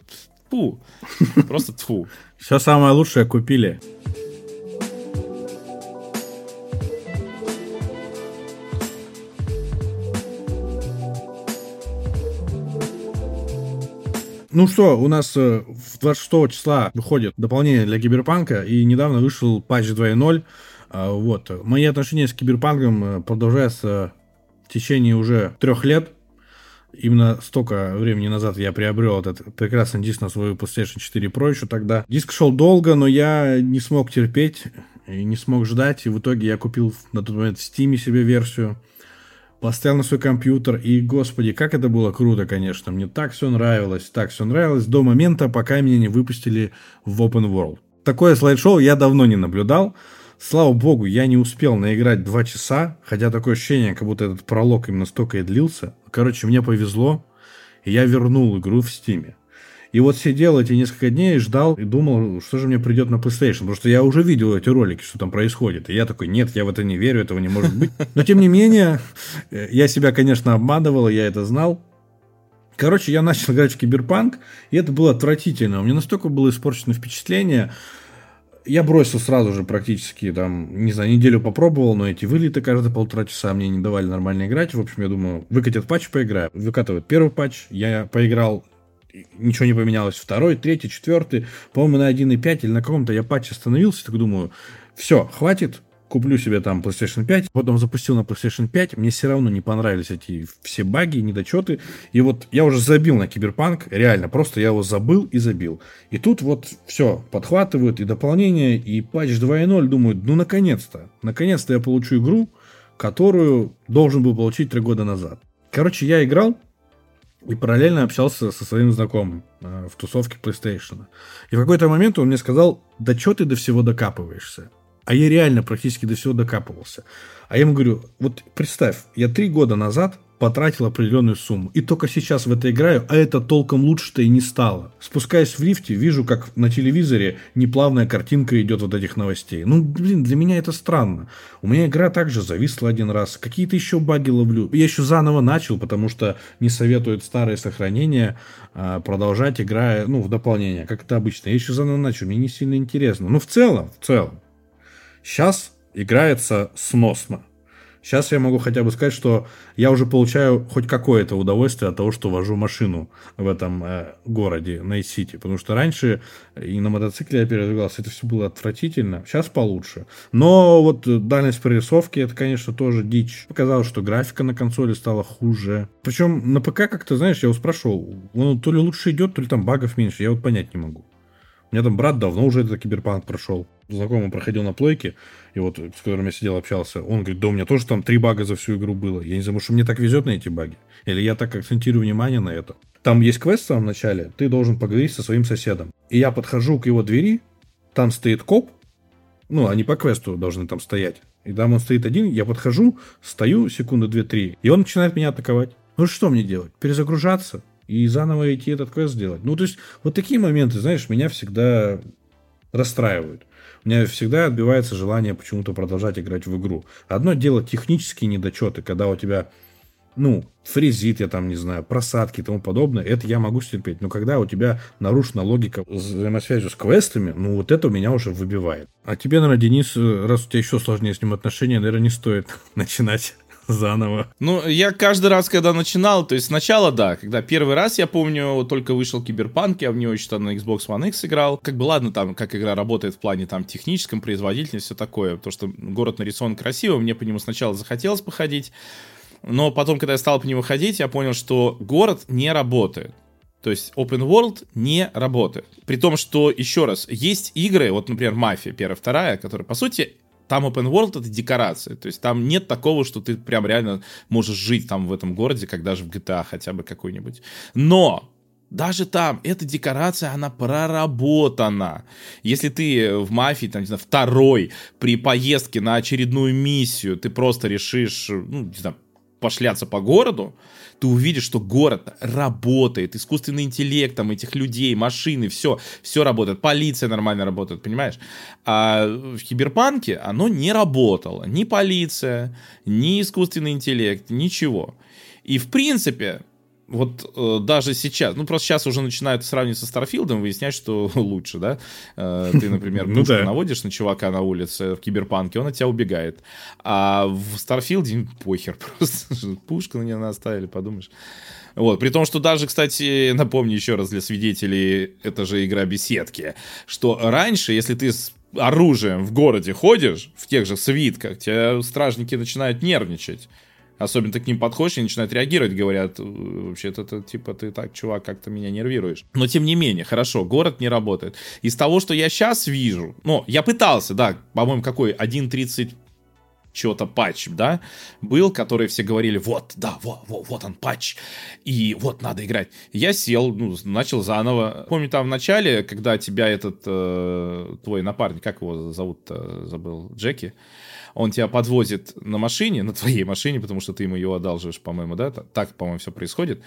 S1: фу. Просто тфу.
S2: Все самое лучшее купили. Ну что, у нас 26 э, числа выходит дополнение для Киберпанка, и недавно вышел патч 2.0. А, вот. Мои отношения с Киберпанком э, продолжаются в течение уже трех лет именно столько времени назад я приобрел этот прекрасный диск на свою PlayStation 4 Pro еще тогда. Диск шел долго, но я не смог терпеть и не смог ждать, и в итоге я купил на тот момент в Steam себе версию, поставил на свой компьютер, и, господи, как это было круто, конечно. Мне так все нравилось, так все нравилось до момента, пока меня не выпустили в Open World. Такое слайд-шоу я давно не наблюдал, Слава богу, я не успел наиграть два часа, хотя такое ощущение, как будто этот пролог именно столько и длился. Короче, мне повезло, и я вернул игру в Стиме. И вот сидел эти несколько дней и ждал, и думал, что же мне придет на PlayStation, потому что я уже видел эти ролики, что там происходит. И я такой, нет, я в это не верю, этого не может быть. Но тем не менее, я себя, конечно, обманывал, я это знал. Короче, я начал играть в Киберпанк, и это было отвратительно. У меня настолько было испорчено впечатление, я бросил сразу же практически, там, не знаю, неделю попробовал, но эти вылеты каждые полтора часа мне не давали нормально играть. В общем, я думаю, выкатят патч, поиграю. Выкатывают первый патч, я поиграл, ничего не поменялось. Второй, третий, четвертый, по-моему, на 1.5 или на каком-то я патче остановился, так думаю, все, хватит, куплю себе там PlayStation 5, потом запустил на PlayStation 5, мне все равно не понравились эти все баги, недочеты, и вот я уже забил на Киберпанк, реально, просто я его забыл и забил. И тут вот все, подхватывают и дополнение, и патч 2.0, думаю, ну наконец-то, наконец-то я получу игру, которую должен был получить три года назад. Короче, я играл, и параллельно общался со своим знакомым э, в тусовке PlayStation. И в какой-то момент он мне сказал, да что ты до всего докапываешься? А я реально практически до всего докапывался. А я ему говорю, вот представь, я три года назад потратил определенную сумму. И только сейчас в это играю, а это толком лучше-то и не стало. Спускаясь в лифте, вижу, как на телевизоре неплавная картинка идет вот этих новостей. Ну, блин, для меня это странно. У меня игра также зависла один раз. Какие-то еще баги ловлю. Я еще заново начал, потому что не советуют старые сохранения а, продолжать, играя, ну, в дополнение, как это обычно. Я еще заново начал, мне не сильно интересно. Ну, в целом, в целом. Сейчас играется сносно. Сейчас я могу хотя бы сказать, что я уже получаю хоть какое-то удовольствие от того, что вожу машину в этом э, городе, Найт-Сити. Потому что раньше и на мотоцикле я передвигался, это все было отвратительно. Сейчас получше. Но вот дальность прорисовки, это, конечно, тоже дичь. Показалось, что графика на консоли стала хуже. Причем на ПК как-то, знаешь, я его спрашивал, он то ли лучше идет, то ли там багов меньше. Я вот понять не могу. У меня там брат давно уже этот киберпанк прошел. Знакомый проходил на плойке, и вот с которым я сидел, общался, он говорит, да у меня тоже там три бага за всю игру было. Я не знаю, может, мне так везет на эти баги? Или я так акцентирую внимание на это? Там есть квест в самом начале, ты должен поговорить со своим соседом. И я подхожу к его двери, там стоит коп, ну, они по квесту должны там стоять. И там он стоит один, я подхожу, стою секунды две-три, и он начинает меня атаковать. Ну что мне делать? Перезагружаться? И заново идти этот квест сделать. Ну, то есть, вот такие моменты, знаешь, меня всегда расстраивают. У меня всегда отбивается желание почему-то продолжать играть в игру. Одно дело технические недочеты, когда у тебя, ну, фрезит, я там не знаю, просадки и тому подобное, это я могу стерпеть. Но когда у тебя нарушена логика взаимосвязи с квестами, ну, вот это меня уже выбивает. А тебе, наверное, Денис, раз у тебя еще сложнее с ним отношения, наверное, не стоит начинать заново.
S1: Ну, я каждый раз, когда начинал, то есть сначала, да, когда первый раз, я помню, только вышел Киберпанк, я в него еще на Xbox One X играл. Как бы, ладно, там, как игра работает в плане там техническом, производительности, все такое, то, что город нарисован красиво, мне по нему сначала захотелось походить, но потом, когда я стал по нему ходить, я понял, что город не работает. То есть Open World не работает. При том, что, еще раз, есть игры, вот, например, Мафия первая, вторая, которые, по сути, там open world это декорации, то есть там нет такого, что ты прям реально можешь жить там в этом городе, как даже в GTA хотя бы какой-нибудь. Но даже там эта декорация, она проработана. Если ты в мафии, там, не знаю, второй, при поездке на очередную миссию, ты просто решишь, ну, не знаю, пошляться по городу, ты увидишь, что город работает, искусственный интеллект, там, этих людей, машины, все, все работает, полиция нормально работает, понимаешь? А в Киберпанке оно не работало, ни полиция, ни искусственный интеллект, ничего. И, в принципе, вот э, даже сейчас, ну просто сейчас уже начинают сравнивать со Старфилдом, выяснять, что лучше, да? Э, ты, например, пушку ну, да. наводишь на чувака на улице в Киберпанке, он от тебя убегает. А в Старфилде похер просто. Пушку на него наставили, подумаешь. Вот, при том, что даже, кстати, напомню еще раз для свидетелей, это же игра Беседки, что раньше, если ты с оружием в городе ходишь, в тех же свитках, тебя стражники начинают нервничать. Особенно ты к ним подходишь и начинают реагировать, говорят, вообще-то, это, типа, ты так, чувак, как-то меня нервируешь. Но, тем не менее, хорошо, город не работает. Из того, что я сейчас вижу, ну, я пытался, да, по-моему, какой, 1.30 что-то патч, да, был, который все говорили, вот, да, вот, вот, вот он патч, и вот надо играть. Я сел, ну, начал заново. Помню там в начале, когда тебя этот, э, твой напарник, как его зовут забыл, Джеки, он тебя подвозит на машине, на твоей машине, потому что ты ему ее одалживаешь, по-моему, да? Так, по-моему, все происходит.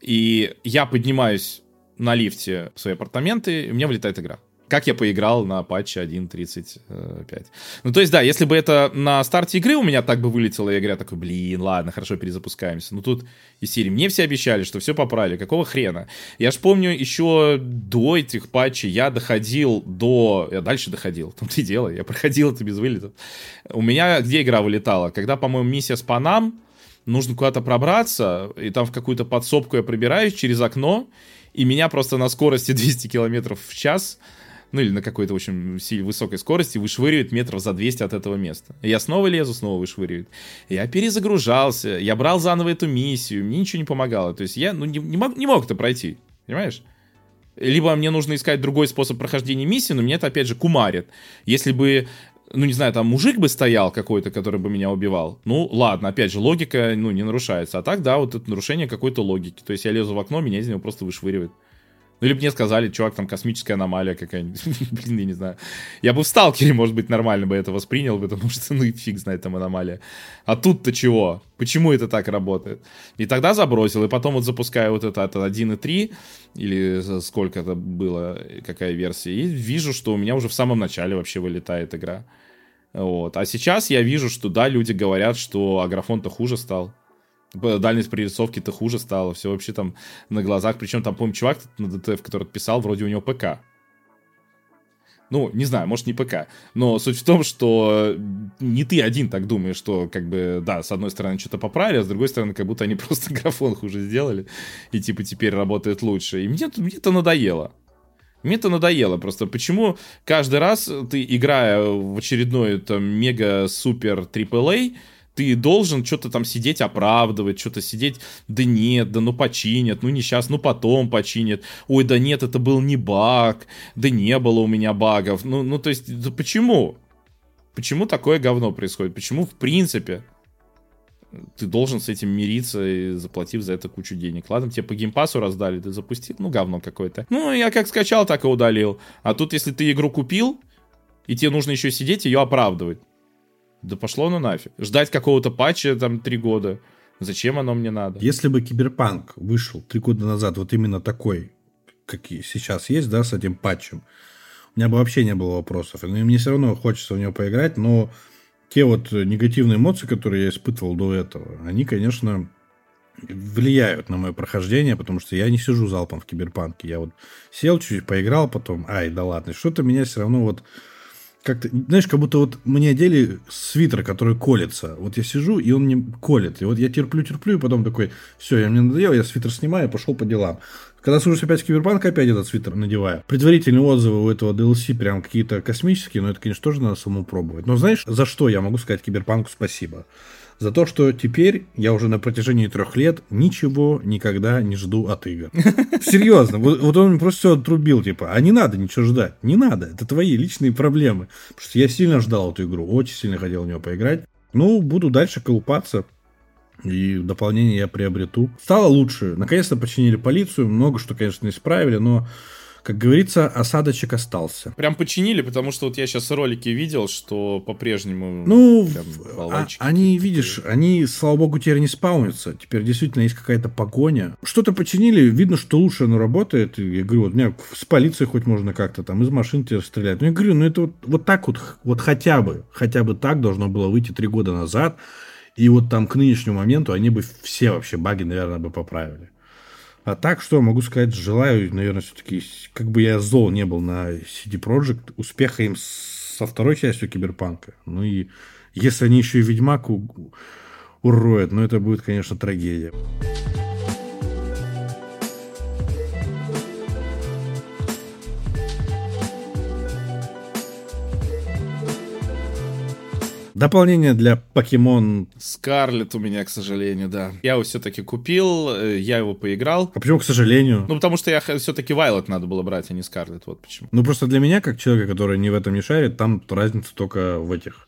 S1: И я поднимаюсь на лифте в свои апартаменты, и у меня вылетает игра как я поиграл на патче 1.35. Ну, то есть, да, если бы это на старте игры у меня так бы вылетело, я говорю, такой, блин, ладно, хорошо, перезапускаемся. Ну, тут из серии мне все обещали, что все поправили, какого хрена? Я ж помню, еще до этих патчей я доходил до... Я дальше доходил, там ты дело, я проходил это без вылетов. У меня где игра вылетала? Когда, по-моему, миссия с Панам, нужно куда-то пробраться, и там в какую-то подсобку я пробираюсь через окно, и меня просто на скорости 200 километров в час ну или на какой-то очень высокой скорости, вышвыривает метров за 200 от этого места. я снова лезу, снова вышвыривает. Я перезагружался, я брал заново эту миссию, мне ничего не помогало. То есть я ну, не, не, мог, не мог это пройти, понимаешь? Либо мне нужно искать другой способ прохождения миссии, но мне это опять же кумарит. Если бы ну, не знаю, там мужик бы стоял какой-то, который бы меня убивал, ну, ладно, опять же, логика, ну, не нарушается. А так, да, вот это нарушение какой-то логики. То есть я лезу в окно, меня из него просто вышвыривает. Ну, или бы мне сказали, чувак, там космическая аномалия какая-нибудь. Блин, я не знаю. Я бы в Сталкере, может быть, нормально бы это воспринял, потому что, ну и фиг знает, там аномалия. А тут-то чего? Почему это так работает? И тогда забросил, и потом вот запускаю вот это от 1.3, или сколько это было, какая версия, и вижу, что у меня уже в самом начале вообще вылетает игра. Вот. А сейчас я вижу, что да, люди говорят, что аграфон-то хуже стал дальность прорисовки-то хуже стала, все вообще там на глазах. Причем там, помню, чувак на ДТФ, который писал, вроде у него ПК. Ну, не знаю, может, не ПК. Но суть в том, что не ты один так думаешь, что, как бы, да, с одной стороны, что-то поправили, а с другой стороны, как будто они просто графон хуже сделали, и, типа, теперь работает лучше. И мне, мне это надоело. Мне это надоело просто. Почему каждый раз ты, играя в очередной там мега-супер AAA, ты должен что-то там сидеть оправдывать, что-то сидеть, да нет, да ну починят, ну не сейчас, ну потом починят, ой, да нет, это был не баг, да не было у меня багов, ну, ну то есть, да почему? Почему такое говно происходит? Почему, в принципе, ты должен с этим мириться, и заплатив за это кучу денег. Ладно, тебе по геймпасу раздали, ты запустил, ну, говно какое-то. Ну, я как скачал, так и удалил. А тут, если ты игру купил, и тебе нужно еще сидеть ее оправдывать. Да пошло ну нафиг. Ждать какого-то патча там три года. Зачем оно мне надо?
S2: Если бы Киберпанк вышел три года назад вот именно такой, какие сейчас есть, да, с этим патчем, у меня бы вообще не было вопросов. И мне все равно хочется в него поиграть, но те вот негативные эмоции, которые я испытывал до этого, они, конечно, влияют на мое прохождение, потому что я не сижу залпом в киберпанке. Я вот сел чуть-чуть, поиграл, потом, ай, да ладно, что-то меня все равно вот как-то, знаешь, как будто вот мне одели свитер, который колется. Вот я сижу, и он мне колет. И вот я терплю-терплю, и потом такой, все, я мне надоел, я свитер снимаю, пошел по делам. Когда слушаюсь опять Киберпанк, опять этот свитер надеваю. Предварительные отзывы у этого DLC прям какие-то космические, но это, конечно, тоже надо самому пробовать. Но знаешь, за что я могу сказать Киберпанку спасибо? За то, что теперь я уже на протяжении трех лет ничего никогда не жду от игр. Серьезно, вот, вот он просто все отрубил, типа, а не надо ничего ждать, не надо, это твои личные проблемы. Потому что я сильно ждал эту игру, очень сильно хотел в нее поиграть. Ну, буду дальше колупаться, и дополнение я приобрету. Стало лучше. Наконец-то починили полицию. Много что, конечно, исправили, но как говорится, осадочек остался.
S1: Прям починили, потому что вот я сейчас ролики видел, что по-прежнему...
S2: Ну, а, они, видишь, они, слава богу, теперь не спаунятся. Теперь действительно есть какая-то погоня. Что-то починили, видно, что лучше оно работает. Я говорю, вот у меня с полицией хоть можно как-то там из машин теперь стрелять. Ну, я говорю, ну это вот, вот так вот, вот хотя бы, хотя бы так должно было выйти три года назад. И вот там к нынешнему моменту они бы все вообще баги, наверное, бы поправили. А так, что могу сказать, желаю, наверное, все-таки, как бы я зол не был на CD Projekt, успеха им со второй частью Киберпанка. Ну и если они еще и Ведьмак уроют, ну это будет, конечно, трагедия. Дополнение для покемон...
S1: Скарлет у меня, к сожалению, да. Я его все-таки купил, э, я его поиграл.
S2: А почему, к сожалению?
S1: Ну, потому что я все-таки Вайлот надо было брать, а не Скарлет, вот почему.
S2: Ну, просто для меня, как человека, который не в этом не шарит, там разница только в этих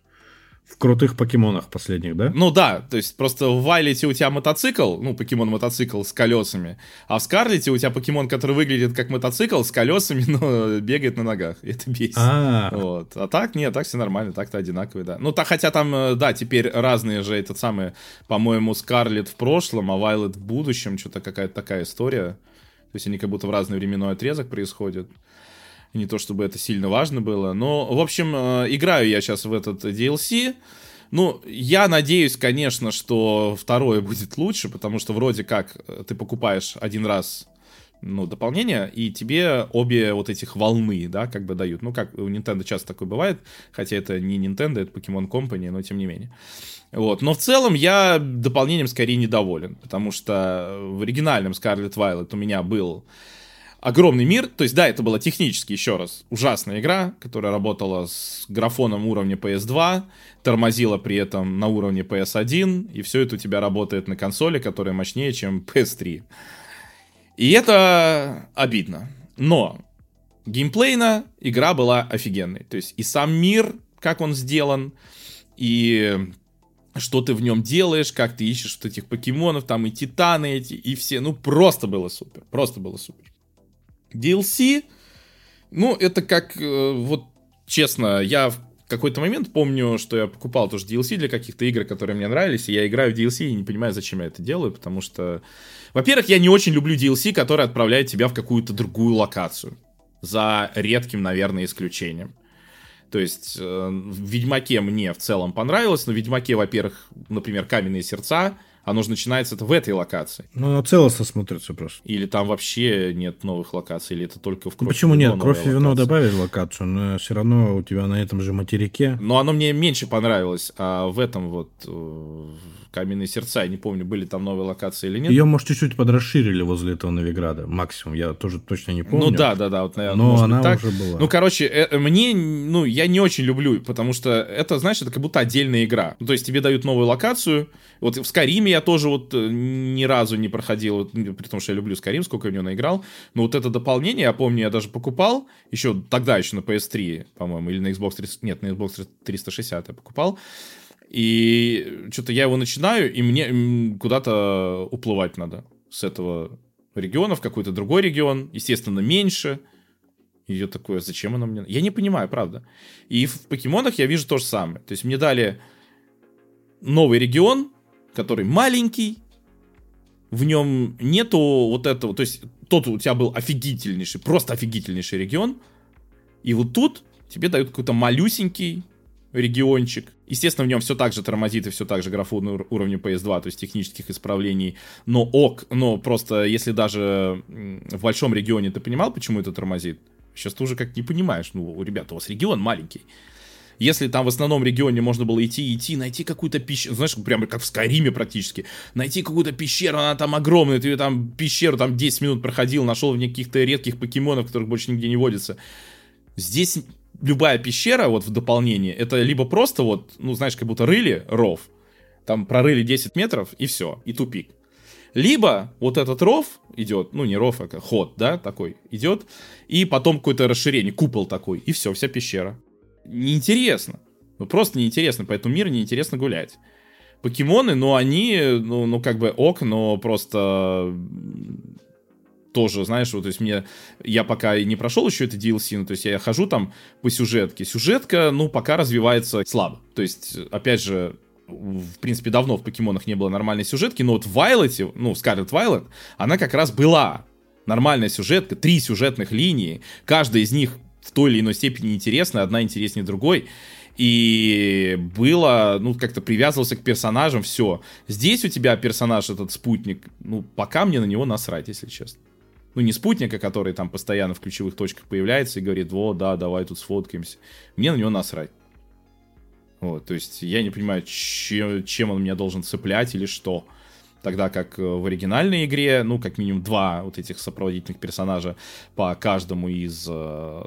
S2: в крутых покемонах последних, да?
S1: Ну да, то есть просто в Вайлете у тебя мотоцикл, ну, покемон-мотоцикл с колесами, а в Скарлете у тебя покемон, который выглядит как мотоцикл с колесами, но бегает на ногах. Это бесит. А, вот. а так, нет, так все нормально, так-то одинаковые, да. Ну, так, хотя там, э, да, теперь разные же, этот самый, по-моему, Скарлет в прошлом, а Вайлет в будущем, что-то какая-то такая история. То есть они как будто в разный временной отрезок происходят. Не то чтобы это сильно важно было. Но, в общем, э, играю я сейчас в этот DLC. Ну, я надеюсь, конечно, что второе будет лучше, потому что вроде как э, ты покупаешь один раз ну, дополнение, и тебе обе вот этих волны, да, как бы дают. Ну, как у Nintendo часто такое бывает, хотя это не Nintendo, это Pokemon Company, но тем не менее. Вот. Но в целом я дополнением скорее недоволен, потому что в оригинальном Scarlet Violet у меня был огромный мир. То есть, да, это была технически, еще раз, ужасная игра, которая работала с графоном уровня PS2, тормозила при этом на уровне PS1, и все это у тебя работает на консоли, которая мощнее, чем PS3. И это обидно. Но геймплейно игра была офигенной. То есть и сам мир, как он сделан, и что ты в нем делаешь, как ты ищешь вот этих покемонов, там и титаны эти, и все. Ну, просто было супер. Просто было супер. DLC, ну, это как, э, вот, честно, я в какой-то момент помню, что я покупал тоже DLC для каких-то игр, которые мне нравились, и я играю в DLC и не понимаю, зачем я это делаю, потому что, во-первых, я не очень люблю DLC, который отправляет тебя в какую-то другую локацию, за редким, наверное, исключением. То есть э, в Ведьмаке мне в целом понравилось, но в Ведьмаке, во-первых, например, каменные сердца, оно же начинается это в этой локации.
S2: Ну, оно целостно смотрится просто.
S1: Или там вообще нет новых локаций, или это только в
S2: кровь Почему и вино нет? Кровь и вино добавили локацию, но все равно у тебя на этом же материке.
S1: Но оно мне меньше понравилось, а в этом вот э, Каменные сердца, я не помню, были там новые локации или нет.
S2: Ее, может, чуть-чуть подрасширили возле этого Новиграда, максимум, я тоже точно не помню.
S1: Ну да, да, да, вот,
S2: наверное, Но она так. уже была.
S1: Ну, короче, э, мне, ну, я не очень люблю, потому что это, знаешь, это как будто отдельная игра. Ну, то есть тебе дают новую локацию, вот в Скариме я тоже вот э, ни разу не проходил, вот, при том, что я люблю Скарим, сколько в него наиграл, но вот это дополнение, я помню, я даже покупал, еще тогда еще на PS3, по-моему, или на Xbox 360, нет, на Xbox 360 я покупал, и что-то я его начинаю, и мне куда-то уплывать надо с этого региона в какой-то другой регион, естественно, меньше. И я такое, зачем оно мне? Я не понимаю, правда. И в покемонах я вижу то же самое. То есть мне дали новый регион, который маленький, в нем нету вот этого, то есть тот у тебя был офигительнейший, просто офигительнейший регион, и вот тут тебе дают какой-то малюсенький региончик. Естественно, в нем все так же тормозит и все так же графу на уровне PS2, то есть технических исправлений. Но ок, но просто если даже в большом регионе ты понимал, почему это тормозит, сейчас ты уже как не понимаешь. Ну, ребята, у вас регион маленький. Если там в основном регионе можно было идти, идти, найти какую-то пещеру, знаешь, прямо как в Скайриме практически, найти какую-то пещеру, она там огромная, ты там пещеру там 10 минут проходил, нашел в ней каких-то редких покемонов, которых больше нигде не водится. Здесь любая пещера, вот в дополнение, это либо просто вот, ну, знаешь, как будто рыли ров, там прорыли 10 метров, и все, и тупик. Либо вот этот ров идет, ну не ров, а ход, да, такой идет, и потом какое-то расширение, купол такой, и все, вся пещера. Неинтересно. Ну просто неинтересно, по этому миру неинтересно гулять. Покемоны, ну они, ну, ну как бы ок, но просто тоже, знаешь, вот, то есть мне, я пока не прошел еще это DLC, ну, то есть я хожу там по сюжетке. Сюжетка, ну, пока развивается слабо. То есть, опять же, в принципе, давно в покемонах не было нормальной сюжетки, но вот в Вайлете, ну, Scarlet Violet, она как раз была. Нормальная сюжетка, три сюжетных линии, каждая из них в той или иной степени интересна, одна интереснее другой. И было, ну, как-то привязывался к персонажам, все. Здесь у тебя персонаж, этот спутник, ну, пока мне на него насрать, если честно ну, не спутника, который там постоянно в ключевых точках появляется и говорит, вот, да, давай тут сфоткаемся. Мне на него насрать. Вот, то есть я не понимаю, чем он меня должен цеплять или что. Тогда как э, в оригинальной игре, ну, как минимум два вот этих сопроводительных персонажа по каждому из э,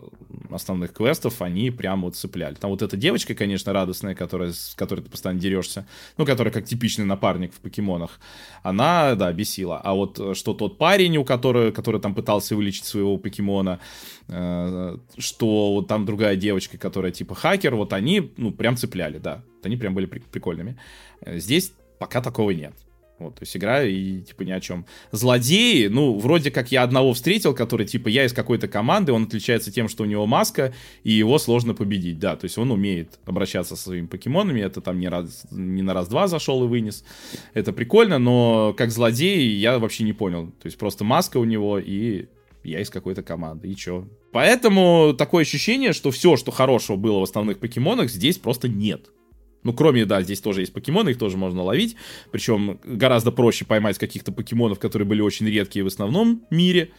S1: основных квестов, они прям вот цепляли. Там вот эта девочка, конечно, радостная, которая, с которой ты постоянно дерешься, ну, которая как типичный напарник в покемонах, она, да, бесила. А вот э, что тот парень, у которого, который там пытался вылечить своего покемона, э, что вот там другая девочка, которая типа хакер, вот они, ну, прям цепляли, да. Они прям были прикольными. Э, здесь пока такого нет. Вот, то есть играю и типа ни о чем. Злодеи, ну, вроде как я одного встретил, который типа я из какой-то команды, он отличается тем, что у него маска, и его сложно победить, да, то есть он умеет обращаться со своими покемонами, это там не, раз, не на раз-два зашел и вынес. Это прикольно, но как злодей я вообще не понял. То есть просто маска у него и я из какой-то команды, и чё? Поэтому такое ощущение, что все, что хорошего было в основных покемонах, здесь просто нет. Ну, кроме, да, здесь тоже есть покемоны, их тоже можно ловить. Причем гораздо проще поймать каких-то покемонов, которые были очень редкие в основном мире.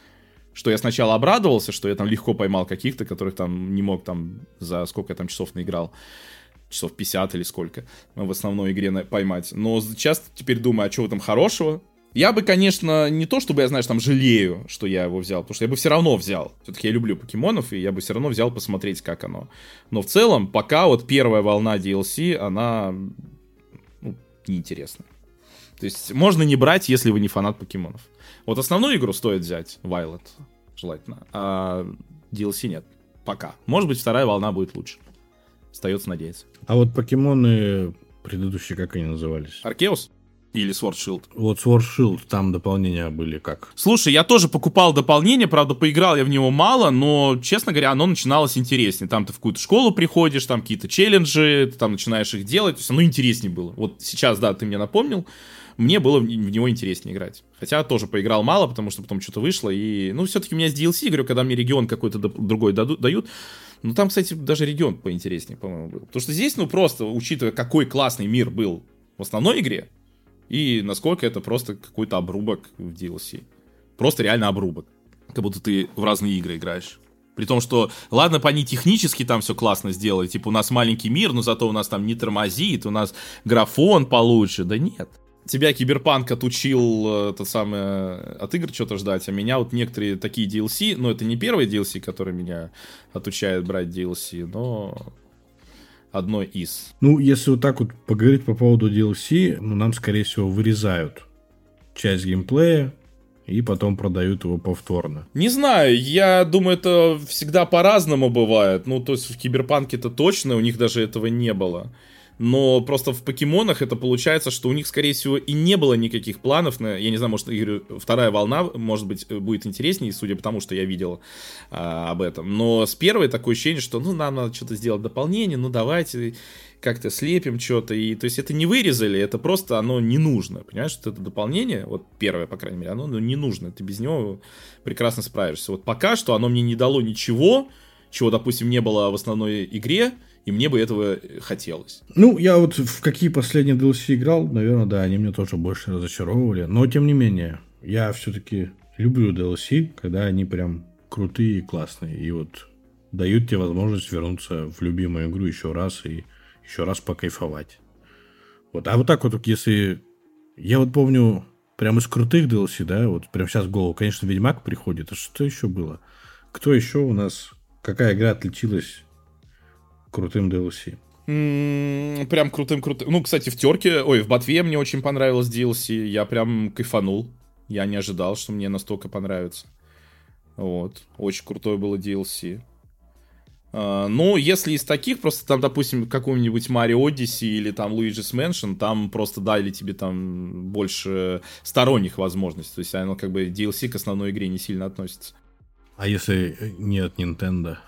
S1: Что я сначала обрадовался, что я там легко поймал каких-то, которых там не мог там за сколько я там часов наиграл. Часов 50 или сколько в основной игре поймать. Но часто теперь думаю, а в этом хорошего? Я бы, конечно, не то, чтобы я, знаешь, там жалею, что я его взял, потому что я бы все равно взял. Все-таки я люблю покемонов, и я бы все равно взял посмотреть, как оно. Но в целом, пока вот первая волна DLC, она ну, неинтересна. То есть можно не брать, если вы не фанат покемонов. Вот основную игру стоит взять, Violet, желательно, а DLC нет. Пока. Может быть, вторая волна будет лучше. Остается надеяться.
S2: А вот покемоны предыдущие, как они назывались?
S1: Аркеус? Или Sword Shield?
S2: Вот Sword Shield, там дополнения были как?
S1: Слушай, я тоже покупал дополнение, правда, поиграл я в него мало, но, честно говоря, оно начиналось интереснее. Там ты в какую-то школу приходишь, там какие-то челленджи, ты там начинаешь их делать, то есть оно интереснее было. Вот сейчас, да, ты мне напомнил, мне было в него интереснее играть. Хотя тоже поиграл мало, потому что потом что-то вышло, и, ну, все-таки у меня с DLC, говорю, когда мне регион какой-то другой дают, ну, там, кстати, даже регион поинтереснее, по-моему, был. Потому что здесь, ну, просто, учитывая, какой классный мир был в основной игре, и насколько это просто какой-то обрубок в DLC. Просто реально обрубок. Как будто ты в разные игры играешь. При том, что, ладно, по они технически там все классно сделали, типа у нас маленький мир, но зато у нас там не тормозит, у нас графон получше. Да нет. Тебя Киберпанк отучил э, это самое, от игр что-то ждать, а меня вот некоторые такие DLC, но это не первый DLC, который меня отучает брать DLC, но одной из.
S2: Ну, если вот так вот поговорить по поводу DLC, ну, нам, скорее всего, вырезают часть геймплея, и потом продают его повторно.
S1: Не знаю, я думаю, это всегда по-разному бывает. Ну, то есть в Киберпанке это точно, у них даже этого не было но просто в покемонах это получается, что у них, скорее всего, и не было никаких планов на, я не знаю, может, говорю, вторая волна, может быть, будет интереснее, судя по тому, что я видел а, об этом, но с первой такое ощущение, что, ну, нам надо что-то сделать дополнение, ну, давайте как-то слепим что-то, и, то есть, это не вырезали, это просто оно не нужно, понимаешь, что это дополнение, вот первое, по крайней мере, оно ну, не нужно, ты без него прекрасно справишься, вот пока что оно мне не дало ничего, чего, допустим, не было в основной игре, и мне бы этого хотелось.
S2: Ну, я вот в какие последние DLC играл, наверное, да, они меня тоже больше разочаровывали. Но, тем не менее, я все-таки люблю DLC, когда они прям крутые и классные. И вот дают тебе возможность вернуться в любимую игру еще раз и еще раз покайфовать. Вот, а вот так вот, если... Я вот помню, прям из крутых DLC, да, вот прям сейчас в голову, конечно, Ведьмак приходит. А что еще было? Кто еще у нас... Какая игра отличилась крутым DLC.
S1: Mm, прям крутым-крутым. Ну, кстати, в терке, ой, в ботве мне очень понравилось DLC. Я прям кайфанул. Я не ожидал, что мне настолько понравится. Вот. Очень крутое было DLC. Uh, ну, если из таких, просто там, допустим, какой-нибудь Mario Odyssey или там Luigi's Mansion, там просто дали тебе там больше сторонних возможностей. То есть оно как бы DLC к основной игре не сильно относится.
S2: А если нет Nintendo?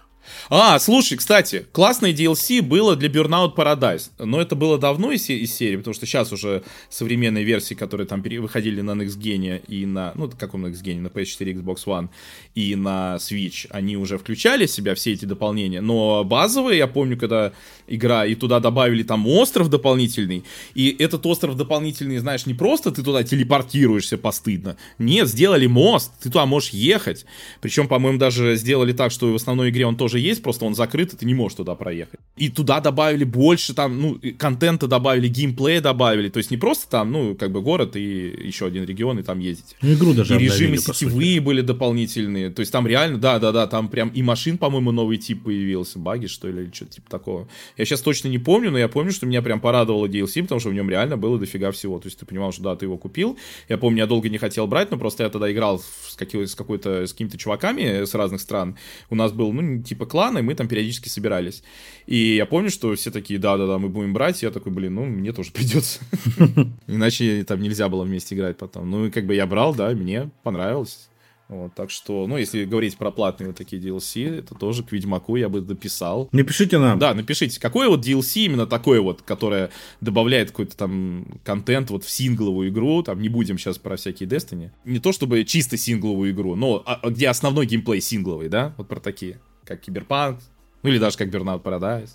S1: А, слушай, кстати, классное DLC было для Burnout Paradise, но это было давно из, из серии, потому что сейчас уже современные версии, которые там выходили на Next Gen и на, ну, каком Next Gen, на PS4, Xbox One и на Switch, они уже включали в себя все эти дополнения, но базовые, я помню, когда игра, и туда добавили там остров дополнительный, и этот остров дополнительный, знаешь, не просто ты туда телепортируешься постыдно, нет, сделали мост, ты туда можешь ехать, причем, по-моему, даже сделали так, что в основной игре он тоже тоже есть, просто он закрыт, и ты не можешь туда проехать. И туда добавили больше там, ну, контента добавили, геймплея добавили, то есть не просто там, ну, как бы город и еще один регион, и там ездить.
S2: Ну, игру даже
S1: И режимы сетевые были дополнительные, то есть там реально, да-да-да, там прям и машин, по-моему, новый тип появился, баги, что ли, или что-то типа такого. Я сейчас точно не помню, но я помню, что меня прям порадовало DLC, потому что в нем реально было дофига всего, то есть ты понимал, что да, ты его купил, я помню, я долго не хотел брать, но просто я тогда играл с, какой- с какой-то, с какими-то чуваками с разных стран, у нас был, ну, типа типа клана, и мы там периодически собирались. И я помню, что все такие, да-да-да, мы будем брать, я такой, блин, ну, мне тоже придется. Иначе там нельзя было вместе играть потом. Ну, и как бы я брал, да, мне понравилось. Вот, так что, ну, если говорить про платные вот такие DLC, это тоже к Ведьмаку я бы дописал.
S2: Напишите нам.
S1: Да, напишите, какое вот DLC именно такое вот, которое добавляет какой-то там контент вот в сингловую игру, там не будем сейчас про всякие Destiny. Не то чтобы чисто сингловую игру, но а, а где основной геймплей сингловый, да, вот про такие как Киберпанк, ну или даже как Burnout Paradise,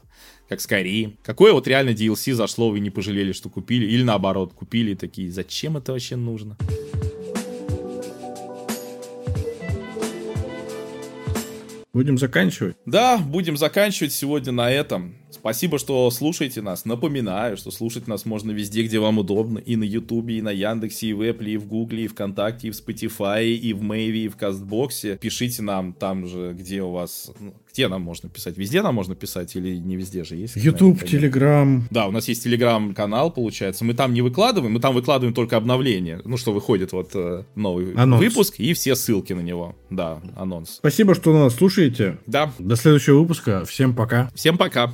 S1: как Skyrim. Какое вот реально DLC зашло, вы не пожалели, что купили, или наоборот, купили такие, зачем это вообще нужно?
S2: Будем заканчивать?
S1: Да, будем заканчивать сегодня на этом. Спасибо, что слушаете нас. Напоминаю, что слушать нас можно везде, где вам удобно. И на Ютубе, и на Яндексе, и в Apple, и в Гугле, и ВКонтакте, и в Spotify, и в Мэйве, и в Кастбоксе. Пишите нам там же, где у вас... Ну, где нам можно писать? Везде нам можно писать или не везде же есть?
S2: Ютуб, Телеграм.
S1: Да, у нас есть Телеграм-канал, получается. Мы там не выкладываем, мы там выкладываем только обновления. Ну, что выходит вот э, новый анонс. выпуск и все ссылки на него. Да, анонс.
S2: Спасибо, что нас слушаете.
S1: Да.
S2: До следующего выпуска. Всем пока.
S1: Всем пока.